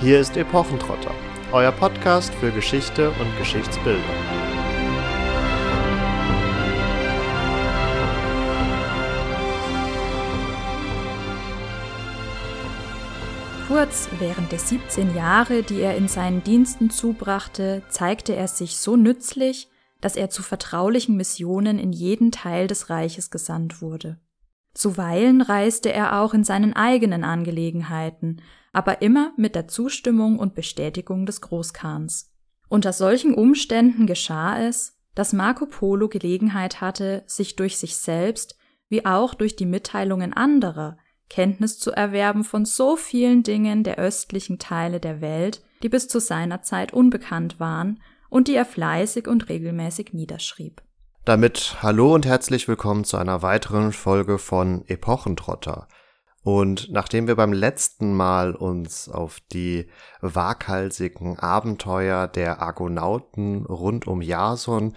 Hier ist Epochentrotter, euer Podcast für Geschichte und Geschichtsbildung. Kurz während der 17 Jahre, die er in seinen Diensten zubrachte, zeigte er sich so nützlich, dass er zu vertraulichen Missionen in jeden Teil des Reiches gesandt wurde. Zuweilen reiste er auch in seinen eigenen Angelegenheiten, aber immer mit der Zustimmung und Bestätigung des Großkans. Unter solchen Umständen geschah es, dass Marco Polo Gelegenheit hatte, sich durch sich selbst wie auch durch die Mitteilungen anderer Kenntnis zu erwerben von so vielen Dingen der östlichen Teile der Welt, die bis zu seiner Zeit unbekannt waren und die er fleißig und regelmäßig niederschrieb. Damit hallo und herzlich willkommen zu einer weiteren Folge von Epochentrotter. Und nachdem wir beim letzten Mal uns auf die waghalsigen Abenteuer der Argonauten rund um Jason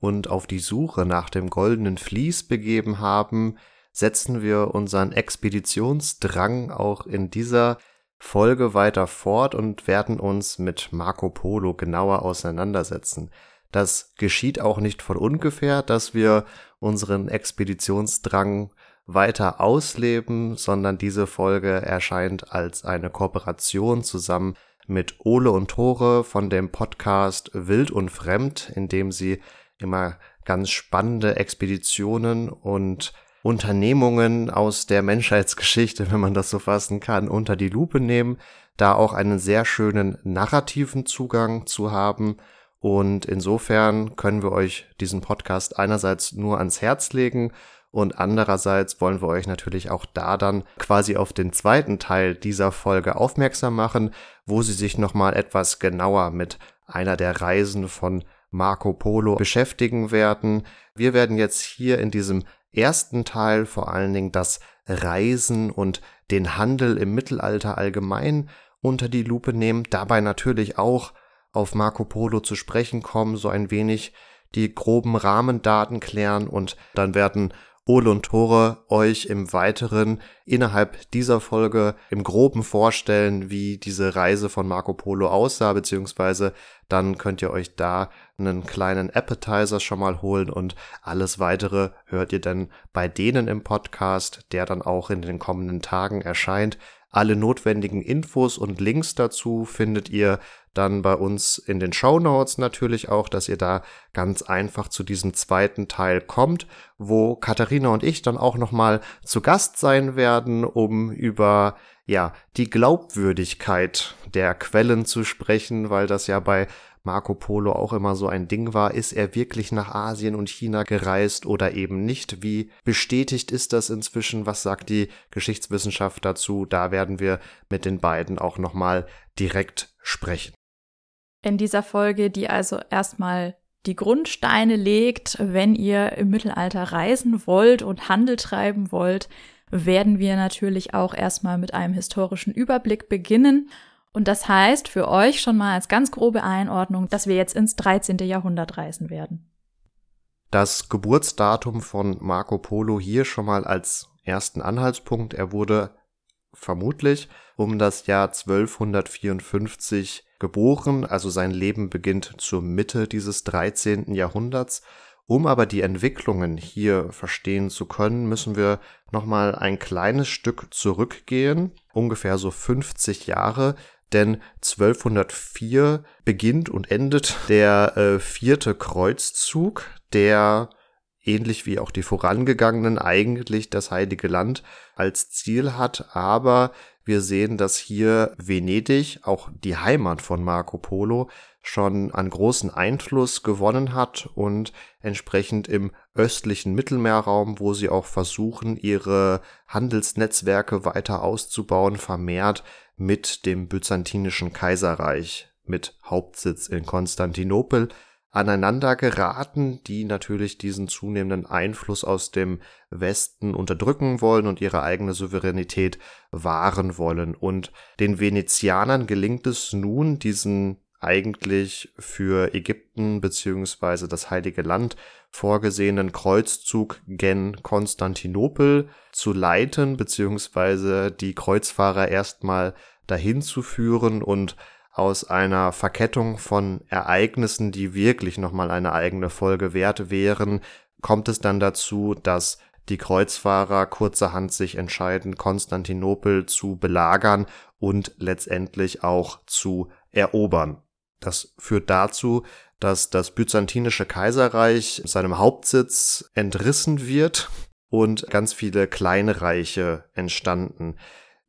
und auf die Suche nach dem goldenen Vlies begeben haben, setzen wir unseren Expeditionsdrang auch in dieser Folge weiter fort und werden uns mit Marco Polo genauer auseinandersetzen. Das geschieht auch nicht von ungefähr, dass wir unseren Expeditionsdrang weiter ausleben, sondern diese Folge erscheint als eine Kooperation zusammen mit Ole und Tore von dem Podcast Wild und Fremd, in dem sie immer ganz spannende Expeditionen und Unternehmungen aus der Menschheitsgeschichte, wenn man das so fassen kann, unter die Lupe nehmen, da auch einen sehr schönen narrativen Zugang zu haben. Und insofern können wir euch diesen Podcast einerseits nur ans Herz legen und andererseits wollen wir euch natürlich auch da dann quasi auf den zweiten Teil dieser Folge aufmerksam machen, wo sie sich nochmal etwas genauer mit einer der Reisen von Marco Polo beschäftigen werden. Wir werden jetzt hier in diesem ersten Teil vor allen Dingen das Reisen und den Handel im Mittelalter allgemein unter die Lupe nehmen, dabei natürlich auch auf Marco Polo zu sprechen kommen, so ein wenig die groben Rahmendaten klären und dann werden Ole und Tore euch im Weiteren innerhalb dieser Folge im Groben vorstellen, wie diese Reise von Marco Polo aussah, beziehungsweise dann könnt ihr euch da einen kleinen Appetizer schon mal holen und alles weitere hört ihr dann bei denen im Podcast, der dann auch in den kommenden Tagen erscheint. Alle notwendigen Infos und Links dazu findet ihr dann bei uns in den Show Notes natürlich auch, dass ihr da ganz einfach zu diesem zweiten Teil kommt, wo Katharina und ich dann auch noch mal zu Gast sein werden, um über ja, die Glaubwürdigkeit der Quellen zu sprechen, weil das ja bei Marco Polo auch immer so ein Ding war. Ist er wirklich nach Asien und China gereist oder eben nicht? Wie bestätigt ist das inzwischen? Was sagt die Geschichtswissenschaft dazu? Da werden wir mit den beiden auch nochmal direkt sprechen. In dieser Folge, die also erstmal die Grundsteine legt, wenn ihr im Mittelalter reisen wollt und Handel treiben wollt, werden wir natürlich auch erstmal mit einem historischen Überblick beginnen und das heißt für euch schon mal als ganz grobe Einordnung, dass wir jetzt ins 13. Jahrhundert reisen werden. Das Geburtsdatum von Marco Polo hier schon mal als ersten Anhaltspunkt. Er wurde vermutlich um das Jahr 1254 geboren, also sein Leben beginnt zur Mitte dieses 13. Jahrhunderts. Um aber die Entwicklungen hier verstehen zu können, müssen wir nochmal ein kleines Stück zurückgehen, ungefähr so 50 Jahre, denn 1204 beginnt und endet der äh, vierte Kreuzzug, der ähnlich wie auch die vorangegangenen eigentlich das Heilige Land als Ziel hat, aber wir sehen, dass hier Venedig, auch die Heimat von Marco Polo, schon an großen Einfluss gewonnen hat und entsprechend im östlichen Mittelmeerraum, wo sie auch versuchen, ihre Handelsnetzwerke weiter auszubauen, vermehrt mit dem byzantinischen Kaiserreich mit Hauptsitz in Konstantinopel aneinander geraten, die natürlich diesen zunehmenden Einfluss aus dem Westen unterdrücken wollen und ihre eigene Souveränität wahren wollen. Und den Venezianern gelingt es nun, diesen eigentlich für Ägypten beziehungsweise das Heilige Land vorgesehenen Kreuzzug gen Konstantinopel zu leiten beziehungsweise die Kreuzfahrer erstmal dahin zu führen und aus einer Verkettung von Ereignissen, die wirklich nochmal eine eigene Folge wert wären, kommt es dann dazu, dass die Kreuzfahrer kurzerhand sich entscheiden, Konstantinopel zu belagern und letztendlich auch zu erobern. Das führt dazu, dass das byzantinische Kaiserreich seinem Hauptsitz entrissen wird und ganz viele kleine Reiche entstanden.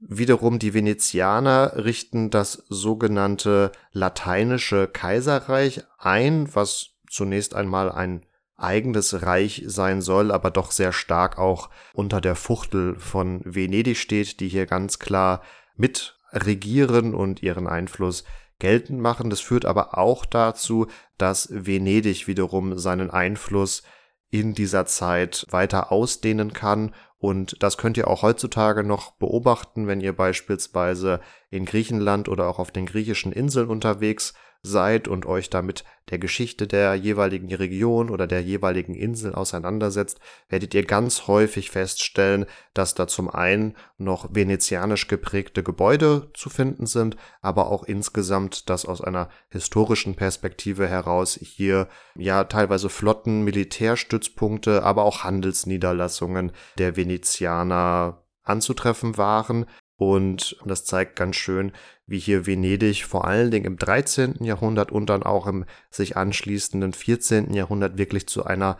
Wiederum die Venezianer richten das sogenannte lateinische Kaiserreich ein, was zunächst einmal ein eigenes Reich sein soll, aber doch sehr stark auch unter der Fuchtel von Venedig steht, die hier ganz klar mit regieren und ihren Einfluss geltend machen. Das führt aber auch dazu, dass Venedig wiederum seinen Einfluss in dieser Zeit weiter ausdehnen kann. Und das könnt ihr auch heutzutage noch beobachten, wenn ihr beispielsweise in Griechenland oder auch auf den griechischen Inseln unterwegs seid und euch damit der Geschichte der jeweiligen Region oder der jeweiligen Insel auseinandersetzt, werdet ihr ganz häufig feststellen, dass da zum einen noch venezianisch geprägte Gebäude zu finden sind, aber auch insgesamt, dass aus einer historischen Perspektive heraus hier ja teilweise Flotten, Militärstützpunkte, aber auch Handelsniederlassungen der Venezianer anzutreffen waren und das zeigt ganz schön, wie hier Venedig vor allen Dingen im 13. Jahrhundert und dann auch im sich anschließenden 14. Jahrhundert wirklich zu einer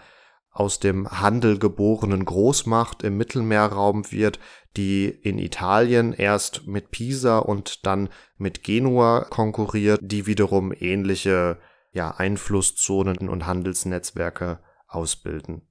aus dem Handel geborenen Großmacht im Mittelmeerraum wird, die in Italien erst mit Pisa und dann mit Genua konkurriert, die wiederum ähnliche ja, Einflusszonen und Handelsnetzwerke ausbilden.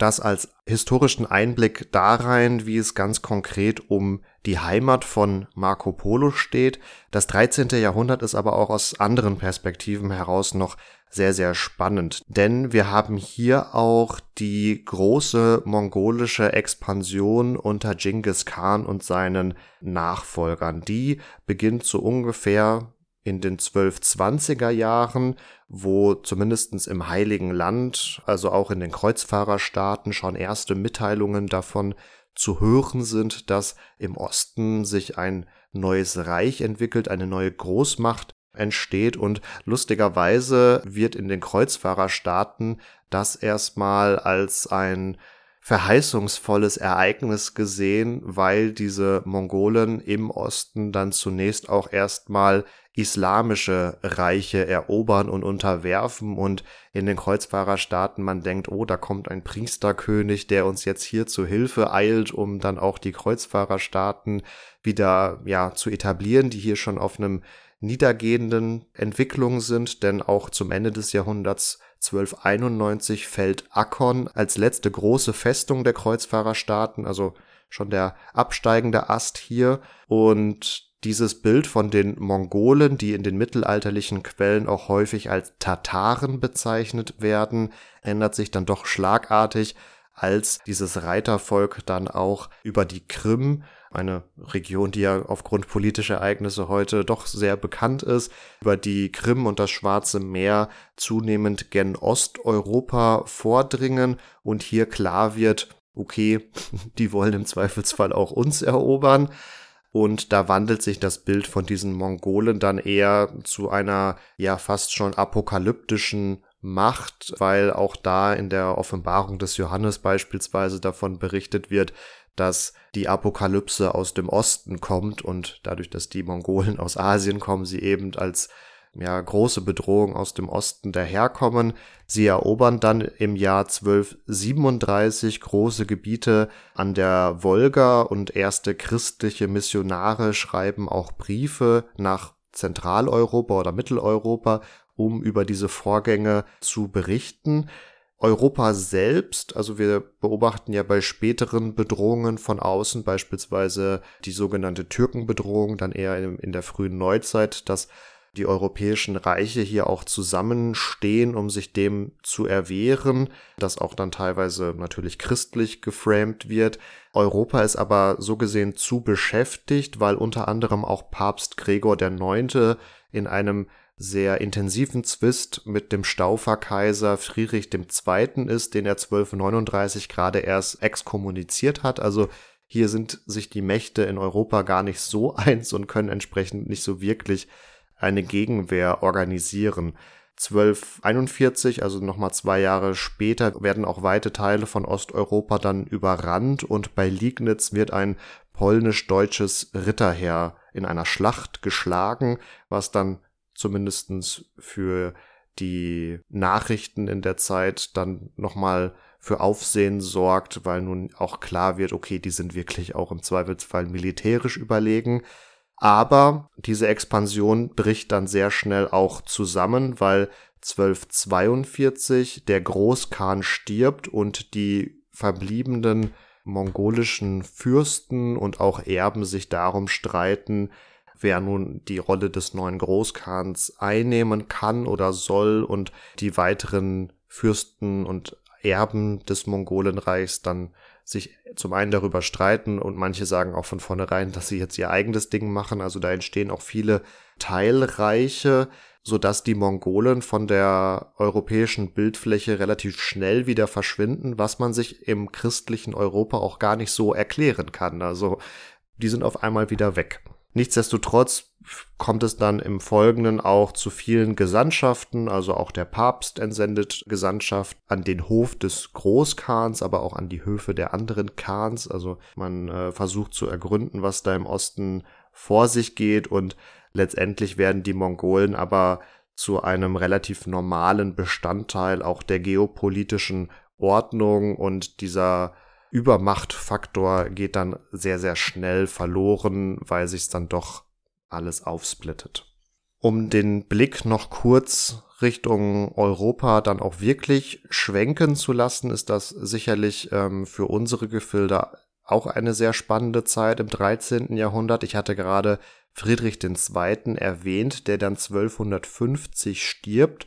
Das als historischen Einblick da rein, wie es ganz konkret um die Heimat von Marco Polo steht. Das 13. Jahrhundert ist aber auch aus anderen Perspektiven heraus noch sehr, sehr spannend. Denn wir haben hier auch die große mongolische Expansion unter Genghis Khan und seinen Nachfolgern. Die beginnt so ungefähr in den 1220er Jahren, wo zumindestens im Heiligen Land, also auch in den Kreuzfahrerstaaten schon erste Mitteilungen davon zu hören sind, dass im Osten sich ein neues Reich entwickelt, eine neue Großmacht entsteht. Und lustigerweise wird in den Kreuzfahrerstaaten das erstmal als ein verheißungsvolles Ereignis gesehen, weil diese Mongolen im Osten dann zunächst auch erstmal islamische Reiche erobern und unterwerfen. Und in den Kreuzfahrerstaaten man denkt, oh, da kommt ein Priesterkönig, der uns jetzt hier zu Hilfe eilt, um dann auch die Kreuzfahrerstaaten wieder ja zu etablieren, die hier schon auf einem niedergehenden Entwicklung sind, denn auch zum Ende des Jahrhunderts 1291 fällt Akkon als letzte große Festung der Kreuzfahrerstaaten, also schon der absteigende Ast hier. Und dieses Bild von den Mongolen, die in den mittelalterlichen Quellen auch häufig als Tataren bezeichnet werden, ändert sich dann doch schlagartig, als dieses Reitervolk dann auch über die Krim, eine Region, die ja aufgrund politischer Ereignisse heute doch sehr bekannt ist, über die Krim und das Schwarze Meer zunehmend gen Osteuropa vordringen und hier klar wird, okay, die wollen im Zweifelsfall auch uns erobern. Und da wandelt sich das Bild von diesen Mongolen dann eher zu einer ja fast schon apokalyptischen Macht, weil auch da in der Offenbarung des Johannes beispielsweise davon berichtet wird, dass die Apokalypse aus dem Osten kommt und dadurch, dass die Mongolen aus Asien kommen, sie eben als ja, große Bedrohung aus dem Osten daherkommen. Sie erobern dann im Jahr 1237 große Gebiete an der Wolga und erste christliche Missionare schreiben auch Briefe nach Zentraleuropa oder Mitteleuropa, um über diese Vorgänge zu berichten. Europa selbst, also wir beobachten ja bei späteren Bedrohungen von außen, beispielsweise die sogenannte Türkenbedrohung, dann eher in, in der frühen Neuzeit, dass die europäischen Reiche hier auch zusammenstehen, um sich dem zu erwehren, das auch dann teilweise natürlich christlich geframed wird. Europa ist aber so gesehen zu beschäftigt, weil unter anderem auch Papst Gregor IX. in einem sehr intensiven Zwist mit dem Stauferkaiser Friedrich II. ist, den er 1239 gerade erst exkommuniziert hat. Also hier sind sich die Mächte in Europa gar nicht so eins und können entsprechend nicht so wirklich eine Gegenwehr organisieren. 1241, also nochmal zwei Jahre später, werden auch weite Teile von Osteuropa dann überrannt und bei Liegnitz wird ein polnisch-deutsches Ritterheer in einer Schlacht geschlagen, was dann zumindestens für die Nachrichten in der Zeit dann nochmal für Aufsehen sorgt, weil nun auch klar wird, okay, die sind wirklich auch im Zweifelsfall militärisch überlegen. Aber diese Expansion bricht dann sehr schnell auch zusammen, weil 1242 der Großkhan stirbt und die verbliebenen mongolischen Fürsten und auch Erben sich darum streiten, wer nun die Rolle des neuen Großkhans einnehmen kann oder soll und die weiteren Fürsten und Erben des Mongolenreichs dann sich zum einen darüber streiten und manche sagen auch von vornherein, dass sie jetzt ihr eigenes Ding machen. Also da entstehen auch viele Teilreiche, so dass die Mongolen von der europäischen Bildfläche relativ schnell wieder verschwinden, was man sich im christlichen Europa auch gar nicht so erklären kann. Also die sind auf einmal wieder weg. Nichtsdestotrotz kommt es dann im Folgenden auch zu vielen Gesandtschaften, also auch der Papst entsendet Gesandtschaft an den Hof des Großkans, aber auch an die Höfe der anderen Khans. Also man äh, versucht zu ergründen, was da im Osten vor sich geht. Und letztendlich werden die Mongolen aber zu einem relativ normalen Bestandteil auch der geopolitischen Ordnung. Und dieser Übermachtfaktor geht dann sehr, sehr schnell verloren, weil sich dann doch alles aufsplittet. Um den Blick noch kurz Richtung Europa dann auch wirklich schwenken zu lassen, ist das sicherlich ähm, für unsere Gefilde auch eine sehr spannende Zeit im 13. Jahrhundert. Ich hatte gerade Friedrich II. erwähnt, der dann 1250 stirbt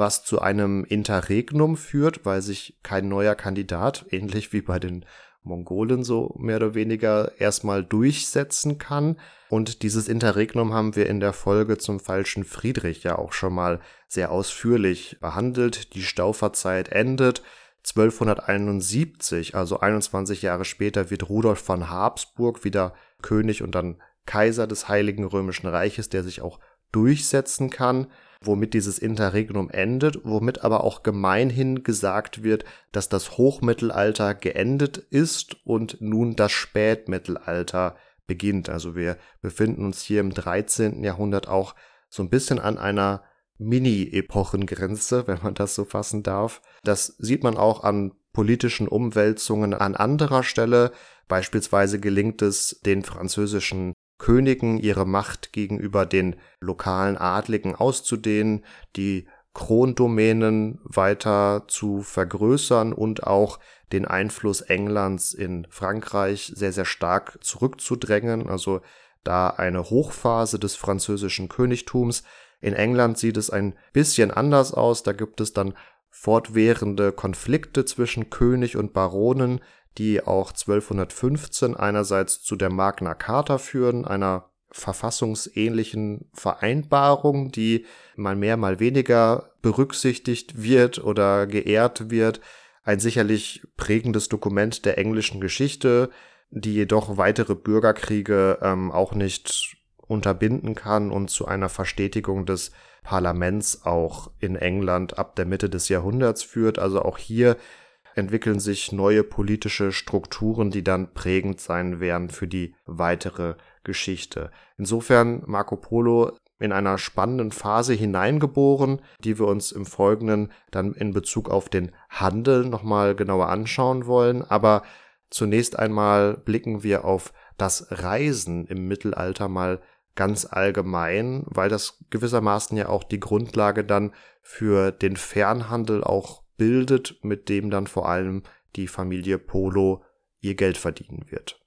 was zu einem Interregnum führt, weil sich kein neuer Kandidat, ähnlich wie bei den Mongolen so mehr oder weniger, erstmal durchsetzen kann. Und dieses Interregnum haben wir in der Folge zum falschen Friedrich ja auch schon mal sehr ausführlich behandelt. Die Stauferzeit endet. 1271, also 21 Jahre später, wird Rudolf von Habsburg wieder König und dann Kaiser des Heiligen Römischen Reiches, der sich auch durchsetzen kann womit dieses Interregnum endet, womit aber auch gemeinhin gesagt wird, dass das Hochmittelalter geendet ist und nun das Spätmittelalter beginnt. Also wir befinden uns hier im 13. Jahrhundert auch so ein bisschen an einer Mini-Epochengrenze, wenn man das so fassen darf. Das sieht man auch an politischen Umwälzungen an anderer Stelle. Beispielsweise gelingt es den französischen Königen ihre Macht gegenüber den lokalen Adligen auszudehnen, die Krondomänen weiter zu vergrößern und auch den Einfluss Englands in Frankreich sehr, sehr stark zurückzudrängen. Also da eine Hochphase des französischen Königtums. In England sieht es ein bisschen anders aus. Da gibt es dann fortwährende Konflikte zwischen König und Baronen, die auch 1215 einerseits zu der Magna Carta führen, einer verfassungsähnlichen Vereinbarung, die mal mehr, mal weniger berücksichtigt wird oder geehrt wird. Ein sicherlich prägendes Dokument der englischen Geschichte, die jedoch weitere Bürgerkriege ähm, auch nicht unterbinden kann und zu einer Verstetigung des Parlaments auch in England ab der Mitte des Jahrhunderts führt. Also auch hier entwickeln sich neue politische Strukturen, die dann prägend sein werden für die weitere Geschichte. Insofern Marco Polo in einer spannenden Phase hineingeboren, die wir uns im Folgenden dann in Bezug auf den Handel nochmal genauer anschauen wollen. Aber zunächst einmal blicken wir auf das Reisen im Mittelalter mal ganz allgemein, weil das gewissermaßen ja auch die Grundlage dann für den Fernhandel auch bildet, mit dem dann vor allem die Familie Polo ihr Geld verdienen wird.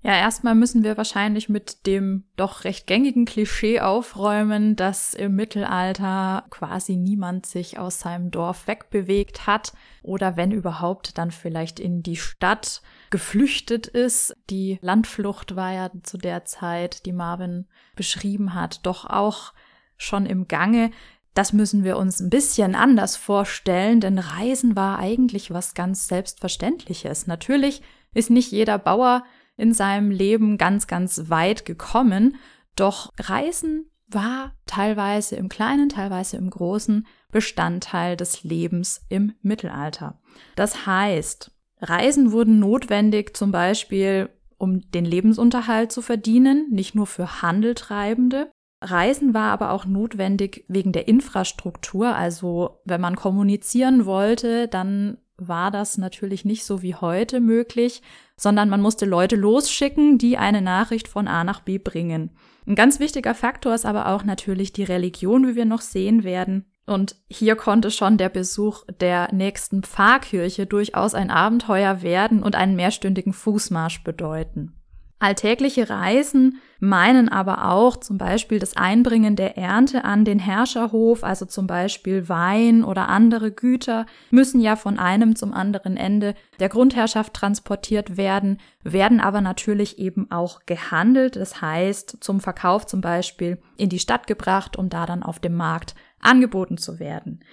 Ja, erstmal müssen wir wahrscheinlich mit dem doch recht gängigen Klischee aufräumen, dass im Mittelalter quasi niemand sich aus seinem Dorf wegbewegt hat oder wenn überhaupt dann vielleicht in die Stadt geflüchtet ist. Die Landflucht war ja zu der Zeit, die Marvin beschrieben hat, doch auch schon im Gange. Das müssen wir uns ein bisschen anders vorstellen, denn Reisen war eigentlich was ganz Selbstverständliches. Natürlich ist nicht jeder Bauer in seinem Leben ganz, ganz weit gekommen. Doch Reisen war teilweise im kleinen, teilweise im großen Bestandteil des Lebens im Mittelalter. Das heißt, Reisen wurden notwendig zum Beispiel, um den Lebensunterhalt zu verdienen, nicht nur für Handeltreibende. Reisen war aber auch notwendig wegen der Infrastruktur. Also wenn man kommunizieren wollte, dann war das natürlich nicht so wie heute möglich, sondern man musste Leute losschicken, die eine Nachricht von A nach B bringen. Ein ganz wichtiger Faktor ist aber auch natürlich die Religion, wie wir noch sehen werden. Und hier konnte schon der Besuch der nächsten Pfarrkirche durchaus ein Abenteuer werden und einen mehrstündigen Fußmarsch bedeuten. Alltägliche Reisen meinen aber auch zum Beispiel das Einbringen der Ernte an den Herrscherhof, also zum Beispiel Wein oder andere Güter, müssen ja von einem zum anderen Ende der Grundherrschaft transportiert werden, werden aber natürlich eben auch gehandelt, das heißt zum Verkauf zum Beispiel in die Stadt gebracht, um da dann auf dem Markt angeboten zu werden.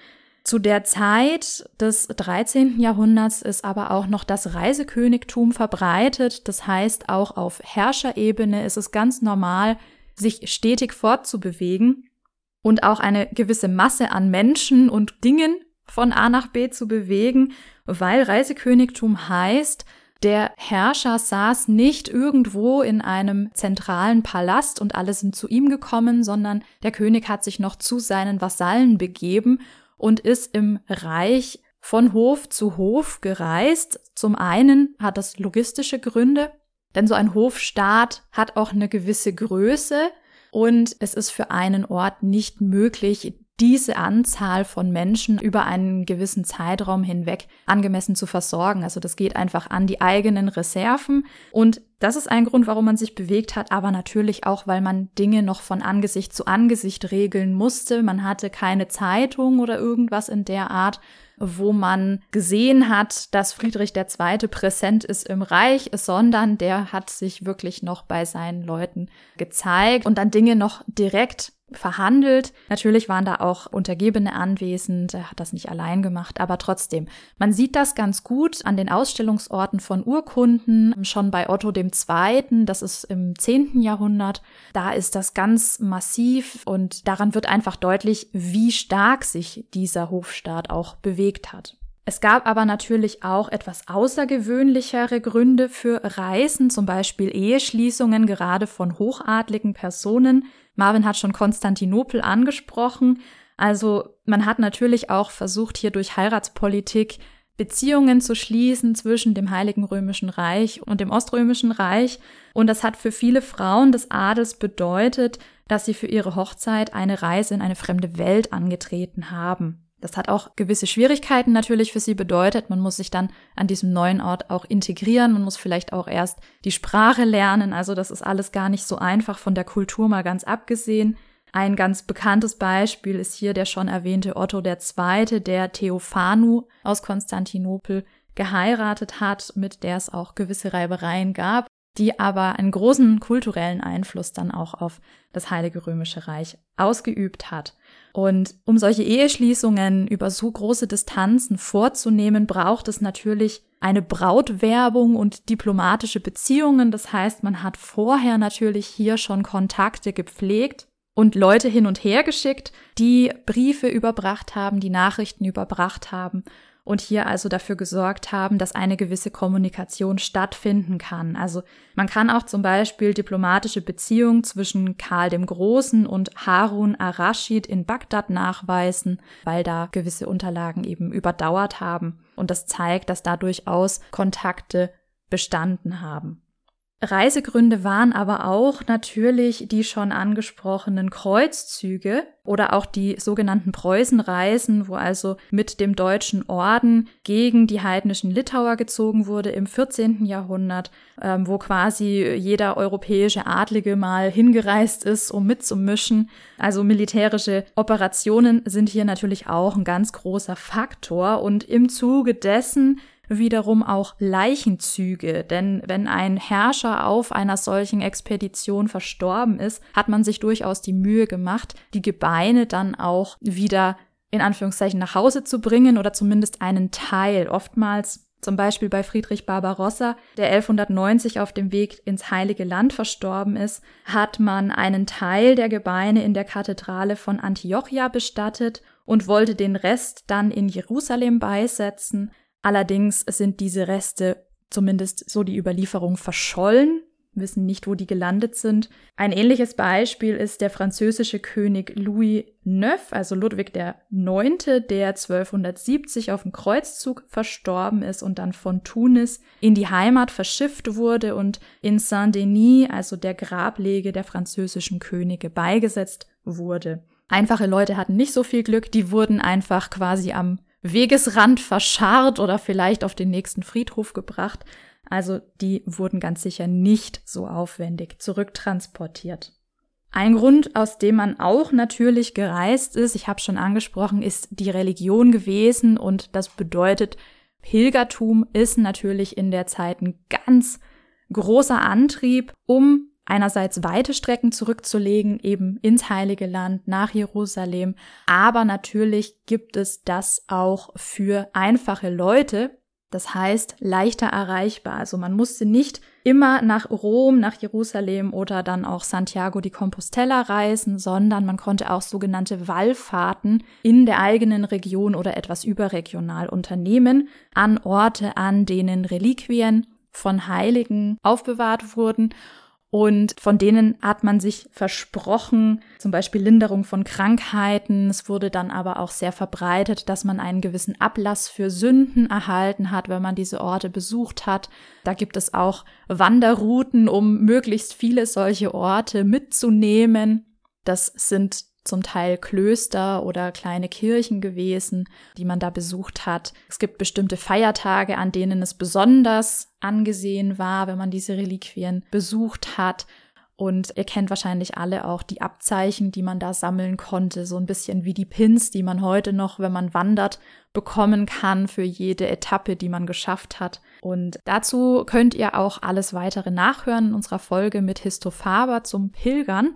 Zu der Zeit des 13. Jahrhunderts ist aber auch noch das Reisekönigtum verbreitet. Das heißt, auch auf Herrscherebene ist es ganz normal, sich stetig fortzubewegen und auch eine gewisse Masse an Menschen und Dingen von A nach B zu bewegen, weil Reisekönigtum heißt, der Herrscher saß nicht irgendwo in einem zentralen Palast und alle sind zu ihm gekommen, sondern der König hat sich noch zu seinen Vasallen begeben und ist im Reich von Hof zu Hof gereist. Zum einen hat das logistische Gründe, denn so ein Hofstaat hat auch eine gewisse Größe und es ist für einen Ort nicht möglich, diese Anzahl von Menschen über einen gewissen Zeitraum hinweg angemessen zu versorgen. Also das geht einfach an die eigenen Reserven und das ist ein Grund, warum man sich bewegt hat, aber natürlich auch, weil man Dinge noch von Angesicht zu Angesicht regeln musste. Man hatte keine Zeitung oder irgendwas in der Art, wo man gesehen hat, dass Friedrich II. präsent ist im Reich, sondern der hat sich wirklich noch bei seinen Leuten gezeigt und dann Dinge noch direkt verhandelt. Natürlich waren da auch Untergebene anwesend, er hat das nicht allein gemacht, aber trotzdem. Man sieht das ganz gut an den Ausstellungsorten von Urkunden, schon bei Otto II., das ist im 10. Jahrhundert. Da ist das ganz massiv und daran wird einfach deutlich, wie stark sich dieser Hofstaat auch bewegt hat. Es gab aber natürlich auch etwas außergewöhnlichere Gründe für Reisen, zum Beispiel Eheschließungen gerade von hochadligen Personen, Marvin hat schon Konstantinopel angesprochen. Also man hat natürlich auch versucht, hier durch Heiratspolitik Beziehungen zu schließen zwischen dem Heiligen Römischen Reich und dem Oströmischen Reich. Und das hat für viele Frauen des Adels bedeutet, dass sie für ihre Hochzeit eine Reise in eine fremde Welt angetreten haben. Das hat auch gewisse Schwierigkeiten natürlich für sie bedeutet. Man muss sich dann an diesem neuen Ort auch integrieren. Man muss vielleicht auch erst die Sprache lernen. Also das ist alles gar nicht so einfach von der Kultur mal ganz abgesehen. Ein ganz bekanntes Beispiel ist hier der schon erwähnte Otto II., der Theophanu aus Konstantinopel geheiratet hat, mit der es auch gewisse Reibereien gab, die aber einen großen kulturellen Einfluss dann auch auf das Heilige Römische Reich ausgeübt hat. Und um solche Eheschließungen über so große Distanzen vorzunehmen, braucht es natürlich eine Brautwerbung und diplomatische Beziehungen. Das heißt, man hat vorher natürlich hier schon Kontakte gepflegt und Leute hin und her geschickt, die Briefe überbracht haben, die Nachrichten überbracht haben und hier also dafür gesorgt haben, dass eine gewisse Kommunikation stattfinden kann. Also man kann auch zum Beispiel diplomatische Beziehungen zwischen Karl dem Großen und Harun ar-Raschid in Bagdad nachweisen, weil da gewisse Unterlagen eben überdauert haben. Und das zeigt, dass da durchaus Kontakte bestanden haben. Reisegründe waren aber auch natürlich die schon angesprochenen Kreuzzüge oder auch die sogenannten Preußenreisen, wo also mit dem deutschen Orden gegen die heidnischen Litauer gezogen wurde im 14. Jahrhundert, ähm, wo quasi jeder europäische Adlige mal hingereist ist, um mitzumischen. Also militärische Operationen sind hier natürlich auch ein ganz großer Faktor und im Zuge dessen wiederum auch Leichenzüge, denn wenn ein Herrscher auf einer solchen Expedition verstorben ist, hat man sich durchaus die Mühe gemacht, die Gebeine dann auch wieder in Anführungszeichen nach Hause zu bringen oder zumindest einen Teil. Oftmals Zum Beispiel bei Friedrich Barbarossa, der 1190 auf dem Weg ins Heilige Land verstorben ist, hat man einen Teil der Gebeine in der Kathedrale von Antiochia bestattet und wollte den Rest dann in Jerusalem beisetzen. Allerdings sind diese Reste, zumindest so die Überlieferung, verschollen wissen nicht, wo die gelandet sind. Ein ähnliches Beispiel ist der französische König Louis IX, also Ludwig IX., der 1270 auf dem Kreuzzug verstorben ist und dann von Tunis in die Heimat verschifft wurde und in Saint-Denis, also der Grablege der französischen Könige, beigesetzt wurde. Einfache Leute hatten nicht so viel Glück, die wurden einfach quasi am Wegesrand verscharrt oder vielleicht auf den nächsten Friedhof gebracht. Also die wurden ganz sicher nicht so aufwendig zurücktransportiert. Ein Grund, aus dem man auch natürlich gereist ist, ich habe schon angesprochen, ist die Religion gewesen und das bedeutet, Pilgertum ist natürlich in der Zeit ein ganz großer Antrieb, um einerseits weite Strecken zurückzulegen, eben ins Heilige Land, nach Jerusalem, aber natürlich gibt es das auch für einfache Leute, das heißt, leichter erreichbar. Also man musste nicht immer nach Rom, nach Jerusalem oder dann auch Santiago de Compostela reisen, sondern man konnte auch sogenannte Wallfahrten in der eigenen Region oder etwas überregional unternehmen an Orte, an denen Reliquien von Heiligen aufbewahrt wurden und von denen hat man sich versprochen, zum Beispiel Linderung von Krankheiten. Es wurde dann aber auch sehr verbreitet, dass man einen gewissen Ablass für Sünden erhalten hat, wenn man diese Orte besucht hat. Da gibt es auch Wanderrouten, um möglichst viele solche Orte mitzunehmen. Das sind zum Teil Klöster oder kleine Kirchen gewesen, die man da besucht hat. Es gibt bestimmte Feiertage, an denen es besonders angesehen war, wenn man diese Reliquien besucht hat. Und ihr kennt wahrscheinlich alle auch die Abzeichen, die man da sammeln konnte, so ein bisschen wie die Pins, die man heute noch, wenn man wandert, bekommen kann für jede Etappe, die man geschafft hat. Und dazu könnt ihr auch alles weitere nachhören in unserer Folge mit Histofaber zum Pilgern.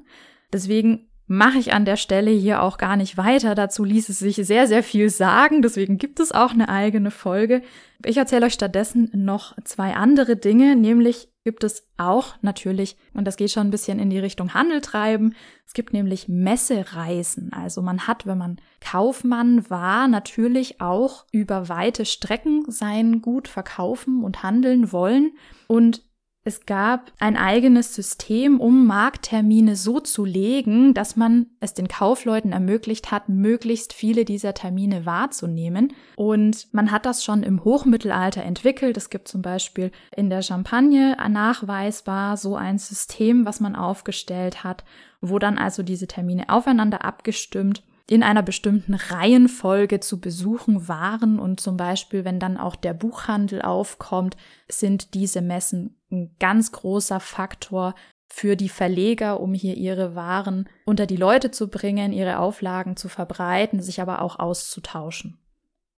Deswegen mache ich an der Stelle hier auch gar nicht weiter. Dazu ließ es sich sehr, sehr viel sagen. Deswegen gibt es auch eine eigene Folge. Ich erzähle euch stattdessen noch zwei andere Dinge, nämlich gibt es auch natürlich, und das geht schon ein bisschen in die Richtung Handel treiben, es gibt nämlich Messereisen. Also man hat, wenn man Kaufmann war, natürlich auch über weite Strecken sein Gut verkaufen und handeln wollen. Und es gab ein eigenes System, um Markttermine so zu legen, dass man es den Kaufleuten ermöglicht hat, möglichst viele dieser Termine wahrzunehmen. Und man hat das schon im Hochmittelalter entwickelt. Es gibt zum Beispiel in der Champagne nachweisbar so ein System, was man aufgestellt hat, wo dann also diese Termine aufeinander abgestimmt in einer bestimmten Reihenfolge zu besuchen waren und zum Beispiel, wenn dann auch der Buchhandel aufkommt, sind diese Messen ein ganz großer Faktor für die Verleger, um hier ihre Waren unter die Leute zu bringen, ihre Auflagen zu verbreiten, sich aber auch auszutauschen.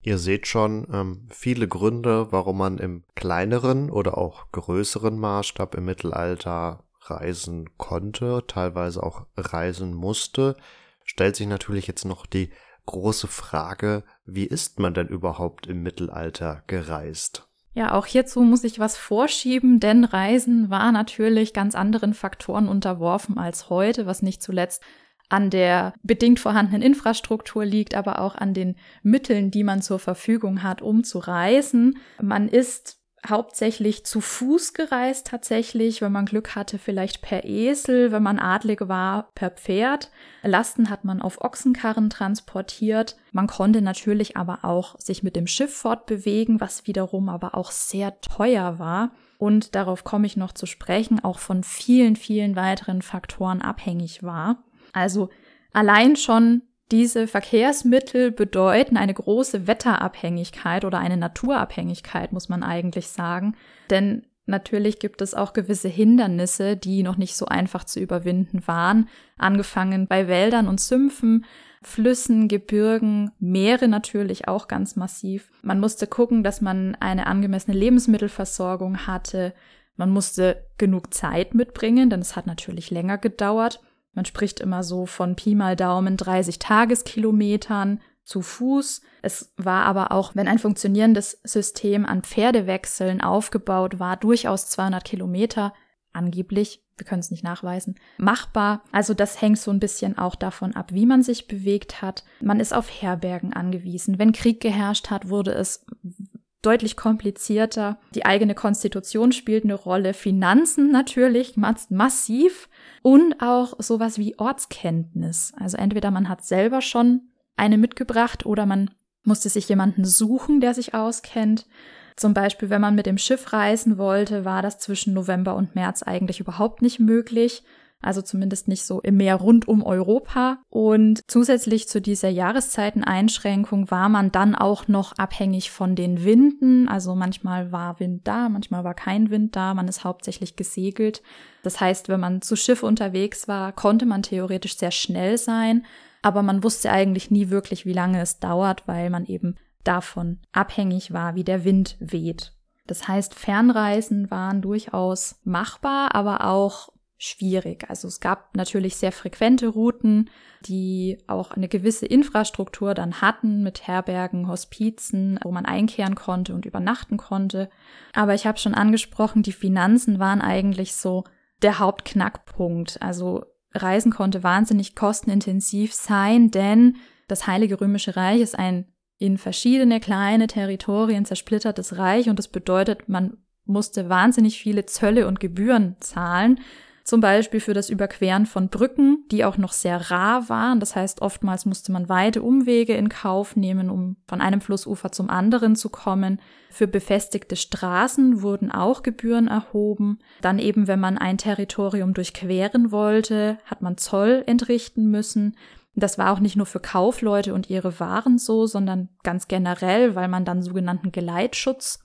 Ihr seht schon ähm, viele Gründe, warum man im kleineren oder auch größeren Maßstab im Mittelalter reisen konnte, teilweise auch reisen musste stellt sich natürlich jetzt noch die große Frage, wie ist man denn überhaupt im Mittelalter gereist? Ja, auch hierzu muss ich was vorschieben, denn Reisen war natürlich ganz anderen Faktoren unterworfen als heute, was nicht zuletzt an der bedingt vorhandenen Infrastruktur liegt, aber auch an den Mitteln, die man zur Verfügung hat, um zu reisen. Man ist hauptsächlich zu Fuß gereist tatsächlich, wenn man Glück hatte, vielleicht per Esel, wenn man adlig war, per Pferd. Lasten hat man auf Ochsenkarren transportiert. Man konnte natürlich aber auch sich mit dem Schiff fortbewegen, was wiederum aber auch sehr teuer war und darauf komme ich noch zu sprechen, auch von vielen, vielen weiteren Faktoren abhängig war. Also allein schon diese Verkehrsmittel bedeuten eine große Wetterabhängigkeit oder eine Naturabhängigkeit, muss man eigentlich sagen. Denn natürlich gibt es auch gewisse Hindernisse, die noch nicht so einfach zu überwinden waren. Angefangen bei Wäldern und Sümpfen, Flüssen, Gebirgen, Meere natürlich auch ganz massiv. Man musste gucken, dass man eine angemessene Lebensmittelversorgung hatte. Man musste genug Zeit mitbringen, denn es hat natürlich länger gedauert. Man spricht immer so von Pi mal Daumen 30 Tageskilometern. zu Fuß. Es war aber auch, wenn ein funktionierendes System an Pferdewechseln aufgebaut war, durchaus 200 Kilometer angeblich, wir können es nicht nachweisen, machbar. Also das hängt so ein bisschen auch davon ab, wie man sich bewegt hat. Man ist auf Herbergen angewiesen. Wenn Krieg geherrscht hat, wurde es deutlich komplizierter. Die eigene Konstitution spielt eine Rolle, Finanzen natürlich massiv und auch sowas wie Ortskenntnis. Also entweder man hat selber schon eine mitgebracht oder man musste sich jemanden suchen, der sich auskennt. Zum Beispiel, wenn man mit dem Schiff reisen wollte, war das zwischen November und März eigentlich überhaupt nicht möglich. Also zumindest nicht so im Meer rund um Europa. Und zusätzlich zu dieser Jahreszeiteneinschränkung war man dann auch noch abhängig von den Winden. Also manchmal war Wind da, manchmal war kein Wind da. Man ist hauptsächlich gesegelt. Das heißt, wenn man zu Schiff unterwegs war, konnte man theoretisch sehr schnell sein aber man wusste eigentlich nie wirklich, wie lange es dauert, weil man eben davon abhängig war, wie der Wind weht. Das heißt, Fernreisen waren durchaus machbar, aber auch schwierig. Also es gab natürlich sehr frequente Routen, die auch eine gewisse Infrastruktur dann hatten mit Herbergen, Hospizen, wo man einkehren konnte und übernachten konnte. Aber ich habe schon angesprochen, die Finanzen waren eigentlich so der Hauptknackpunkt. Also Reisen konnte wahnsinnig kostenintensiv sein, denn das Heilige Römische Reich ist ein in verschiedene kleine Territorien zersplittertes Reich und das bedeutet, man musste wahnsinnig viele Zölle und Gebühren zahlen, zum Beispiel für das Überqueren von Brücken, die auch noch sehr rar waren. Das heißt, oftmals musste man weite Umwege in Kauf nehmen, um von einem Flussufer zum anderen zu kommen. Für befestigte Straßen wurden auch Gebühren erhoben. Dann eben, wenn man ein Territorium durchqueren wollte, hat man Zoll entrichten müssen. Das war auch nicht nur für Kaufleute und ihre Waren so, sondern ganz generell, weil man dann sogenannten Geleitschutz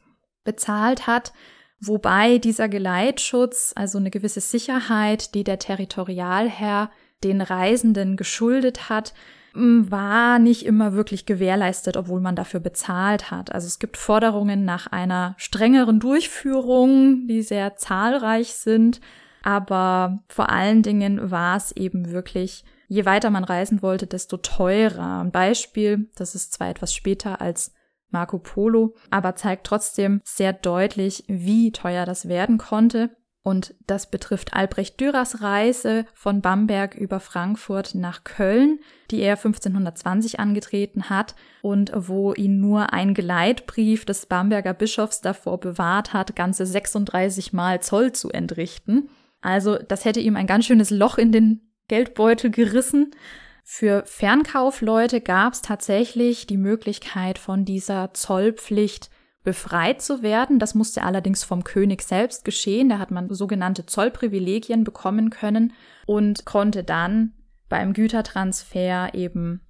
bezahlt hat. Wobei dieser Geleitschutz, also eine gewisse Sicherheit, die der Territorialherr den Reisenden geschuldet hat, war nicht immer wirklich gewährleistet, obwohl man dafür bezahlt hat. Also es gibt Forderungen nach einer strengeren Durchführung, die sehr zahlreich sind, aber vor allen Dingen war es eben wirklich, je weiter man reisen wollte, desto teurer. Ein Beispiel, das ist zwar etwas später als Marco Polo, aber zeigt trotzdem sehr deutlich, wie teuer das werden konnte. Und das betrifft Albrecht Dürers Reise von Bamberg über Frankfurt nach Köln, die er 1520 angetreten hat und wo ihn nur ein Geleitbrief des Bamberger Bischofs davor bewahrt hat, ganze 36 Mal Zoll zu entrichten. Also das hätte ihm ein ganz schönes Loch in den Geldbeutel gerissen. Für Fernkaufleute gab es tatsächlich die Möglichkeit, von dieser Zollpflicht befreit zu werden. Das musste allerdings vom König selbst geschehen. Da hat man sogenannte Zollprivilegien bekommen können und konnte dann beim Gütertransfer eben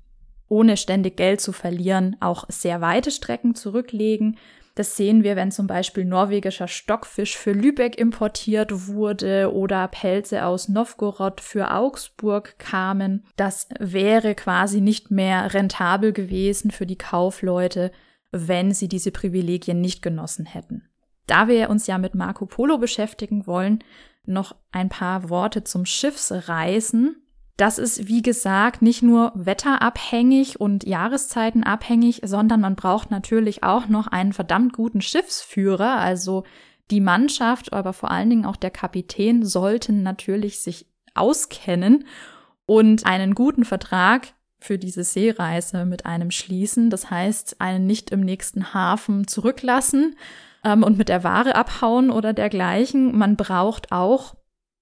ohne ständig Geld zu verlieren auch sehr weite Strecken zurücklegen. Das sehen wir, wenn zum Beispiel norwegischer Stockfisch für Lübeck importiert wurde oder Pelze aus Novgorod für Augsburg kamen. Das wäre quasi nicht mehr rentabel gewesen für die Kaufleute, wenn sie diese Privilegien nicht genossen hätten. Da wir uns ja mit Marco Polo beschäftigen wollen, noch ein paar Worte zum Schiffsreisen. Das ist, wie gesagt, nicht nur wetterabhängig und jahreszeitenabhängig, sondern man braucht natürlich auch noch einen verdammt guten Schiffsführer. Also die Mannschaft, aber vor allen Dingen auch der Kapitän sollten natürlich sich auskennen und einen guten Vertrag für diese Seereise mit einem schließen. Das heißt, einen nicht im nächsten Hafen zurücklassen ähm, und mit der Ware abhauen oder dergleichen. Man braucht auch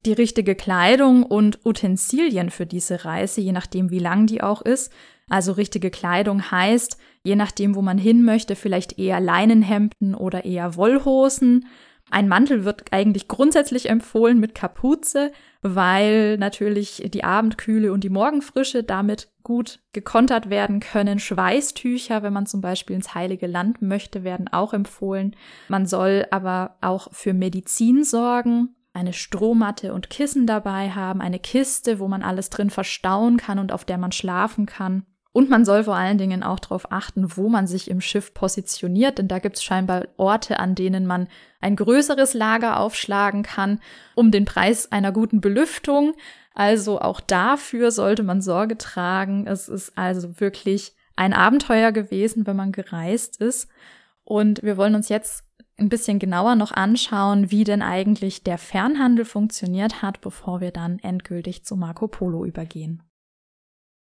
die richtige Kleidung und Utensilien für diese Reise, je nachdem, wie lang die auch ist. Also richtige Kleidung heißt, je nachdem, wo man hin möchte, vielleicht eher Leinenhemden oder eher Wollhosen. Ein Mantel wird eigentlich grundsätzlich empfohlen mit Kapuze, weil natürlich die Abendkühle und die Morgenfrische damit gut gekontert werden können. Schweißtücher, wenn man zum Beispiel ins Heilige Land möchte, werden auch empfohlen. Man soll aber auch für Medizin sorgen eine Strohmatte und Kissen dabei haben, eine Kiste, wo man alles drin verstauen kann und auf der man schlafen kann. Und man soll vor allen Dingen auch darauf achten, wo man sich im Schiff positioniert, denn da gibt es scheinbar Orte, an denen man ein größeres Lager aufschlagen kann, um den Preis einer guten Belüftung. Also auch dafür sollte man Sorge tragen. Es ist also wirklich ein Abenteuer gewesen, wenn man gereist ist. Und wir wollen uns jetzt ein bisschen genauer noch anschauen, wie denn eigentlich der Fernhandel funktioniert hat, bevor wir dann endgültig zu Marco Polo übergehen.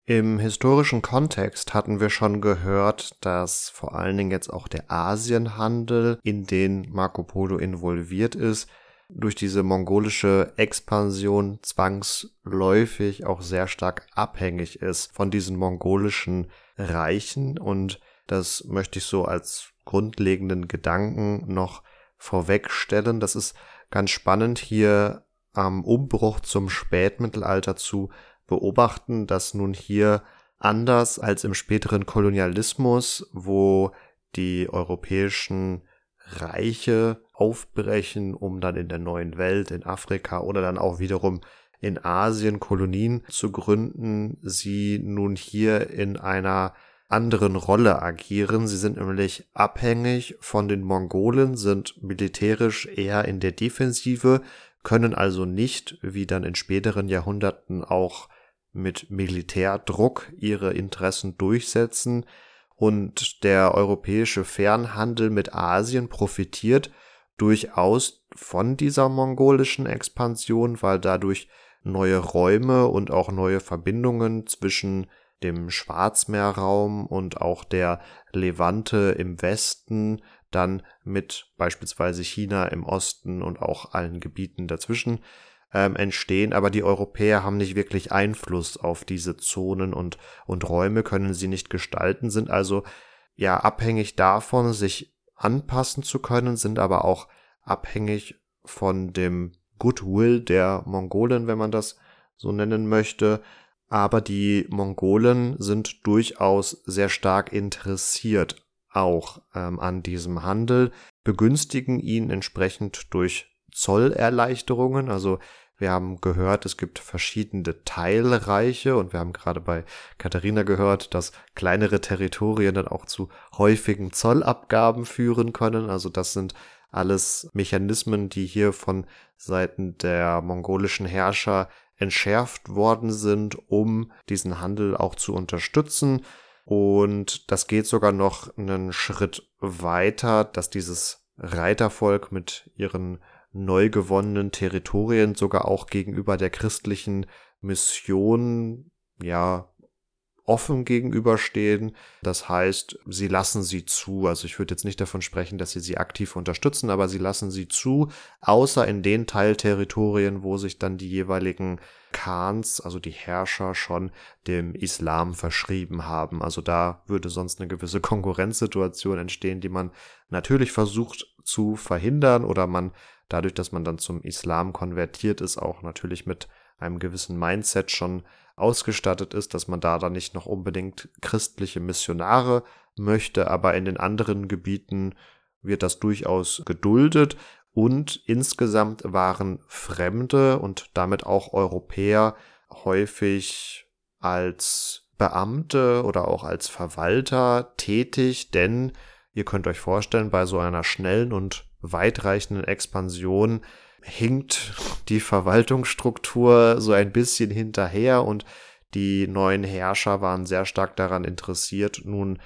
Im historischen Kontext hatten wir schon gehört, dass vor allen Dingen jetzt auch der Asienhandel, in den Marco Polo involviert ist, durch diese mongolische Expansion zwangsläufig auch sehr stark abhängig ist von diesen mongolischen Reichen und das möchte ich so als grundlegenden Gedanken noch vorwegstellen. Das ist ganz spannend hier am Umbruch zum Spätmittelalter zu beobachten, dass nun hier anders als im späteren Kolonialismus, wo die europäischen Reiche aufbrechen, um dann in der neuen Welt, in Afrika oder dann auch wiederum in Asien Kolonien zu gründen, sie nun hier in einer anderen Rolle agieren. Sie sind nämlich abhängig von den Mongolen, sind militärisch eher in der Defensive, können also nicht, wie dann in späteren Jahrhunderten auch mit Militärdruck ihre Interessen durchsetzen und der europäische Fernhandel mit Asien profitiert durchaus von dieser mongolischen Expansion, weil dadurch neue Räume und auch neue Verbindungen zwischen dem Schwarzmeerraum und auch der Levante im Westen, dann mit beispielsweise China im Osten und auch allen Gebieten dazwischen ähm, entstehen, aber die Europäer haben nicht wirklich Einfluss auf diese Zonen und, und Räume, können sie nicht gestalten, sind also ja abhängig davon, sich anpassen zu können, sind aber auch abhängig von dem Goodwill der Mongolen, wenn man das so nennen möchte, aber die Mongolen sind durchaus sehr stark interessiert auch ähm, an diesem Handel, begünstigen ihn entsprechend durch Zollerleichterungen. Also wir haben gehört, es gibt verschiedene Teilreiche und wir haben gerade bei Katharina gehört, dass kleinere Territorien dann auch zu häufigen Zollabgaben führen können. Also das sind alles Mechanismen, die hier von Seiten der mongolischen Herrscher entschärft worden sind, um diesen Handel auch zu unterstützen. Und das geht sogar noch einen Schritt weiter, dass dieses Reitervolk mit ihren neu gewonnenen Territorien sogar auch gegenüber der christlichen Mission ja offen gegenüberstehen. Das heißt, sie lassen sie zu. Also ich würde jetzt nicht davon sprechen, dass sie sie aktiv unterstützen, aber sie lassen sie zu, außer in den Teilterritorien, wo sich dann die jeweiligen Khans, also die Herrscher, schon dem Islam verschrieben haben. Also da würde sonst eine gewisse Konkurrenzsituation entstehen, die man natürlich versucht zu verhindern oder man dadurch, dass man dann zum Islam konvertiert ist, auch natürlich mit einem gewissen Mindset schon ausgestattet ist, dass man da dann nicht noch unbedingt christliche Missionare möchte, aber in den anderen Gebieten wird das durchaus geduldet. Und insgesamt waren Fremde und damit auch Europäer häufig als Beamte oder auch als Verwalter tätig, denn ihr könnt euch vorstellen, bei so einer schnellen und weitreichenden Expansion hinkt die Verwaltungsstruktur so ein bisschen hinterher und die neuen Herrscher waren sehr stark daran interessiert, nun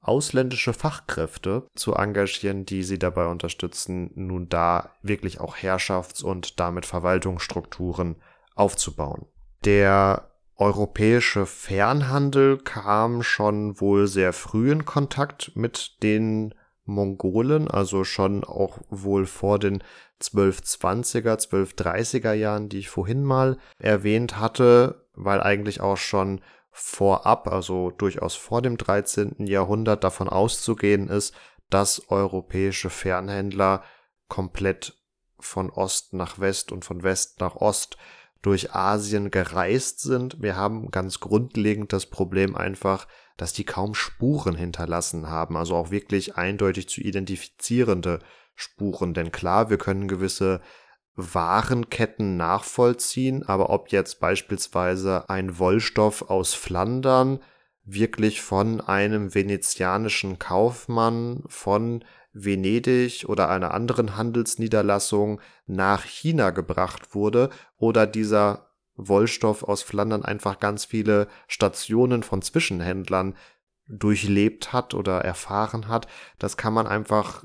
ausländische Fachkräfte zu engagieren, die sie dabei unterstützen, nun da wirklich auch Herrschafts- und damit Verwaltungsstrukturen aufzubauen. Der europäische Fernhandel kam schon wohl sehr früh in Kontakt mit den Mongolen, also schon auch wohl vor den 1220er, 1230er Jahren, die ich vorhin mal erwähnt hatte, weil eigentlich auch schon vorab, also durchaus vor dem 13. Jahrhundert davon auszugehen ist, dass europäische Fernhändler komplett von Ost nach West und von West nach Ost durch Asien gereist sind. Wir haben ganz grundlegend das Problem einfach, dass die kaum Spuren hinterlassen haben, also auch wirklich eindeutig zu identifizierende Spuren. Denn klar, wir können gewisse Warenketten nachvollziehen, aber ob jetzt beispielsweise ein Wollstoff aus Flandern wirklich von einem venezianischen Kaufmann von Venedig oder einer anderen Handelsniederlassung nach China gebracht wurde oder dieser Wollstoff aus Flandern einfach ganz viele Stationen von Zwischenhändlern durchlebt hat oder erfahren hat, das kann man einfach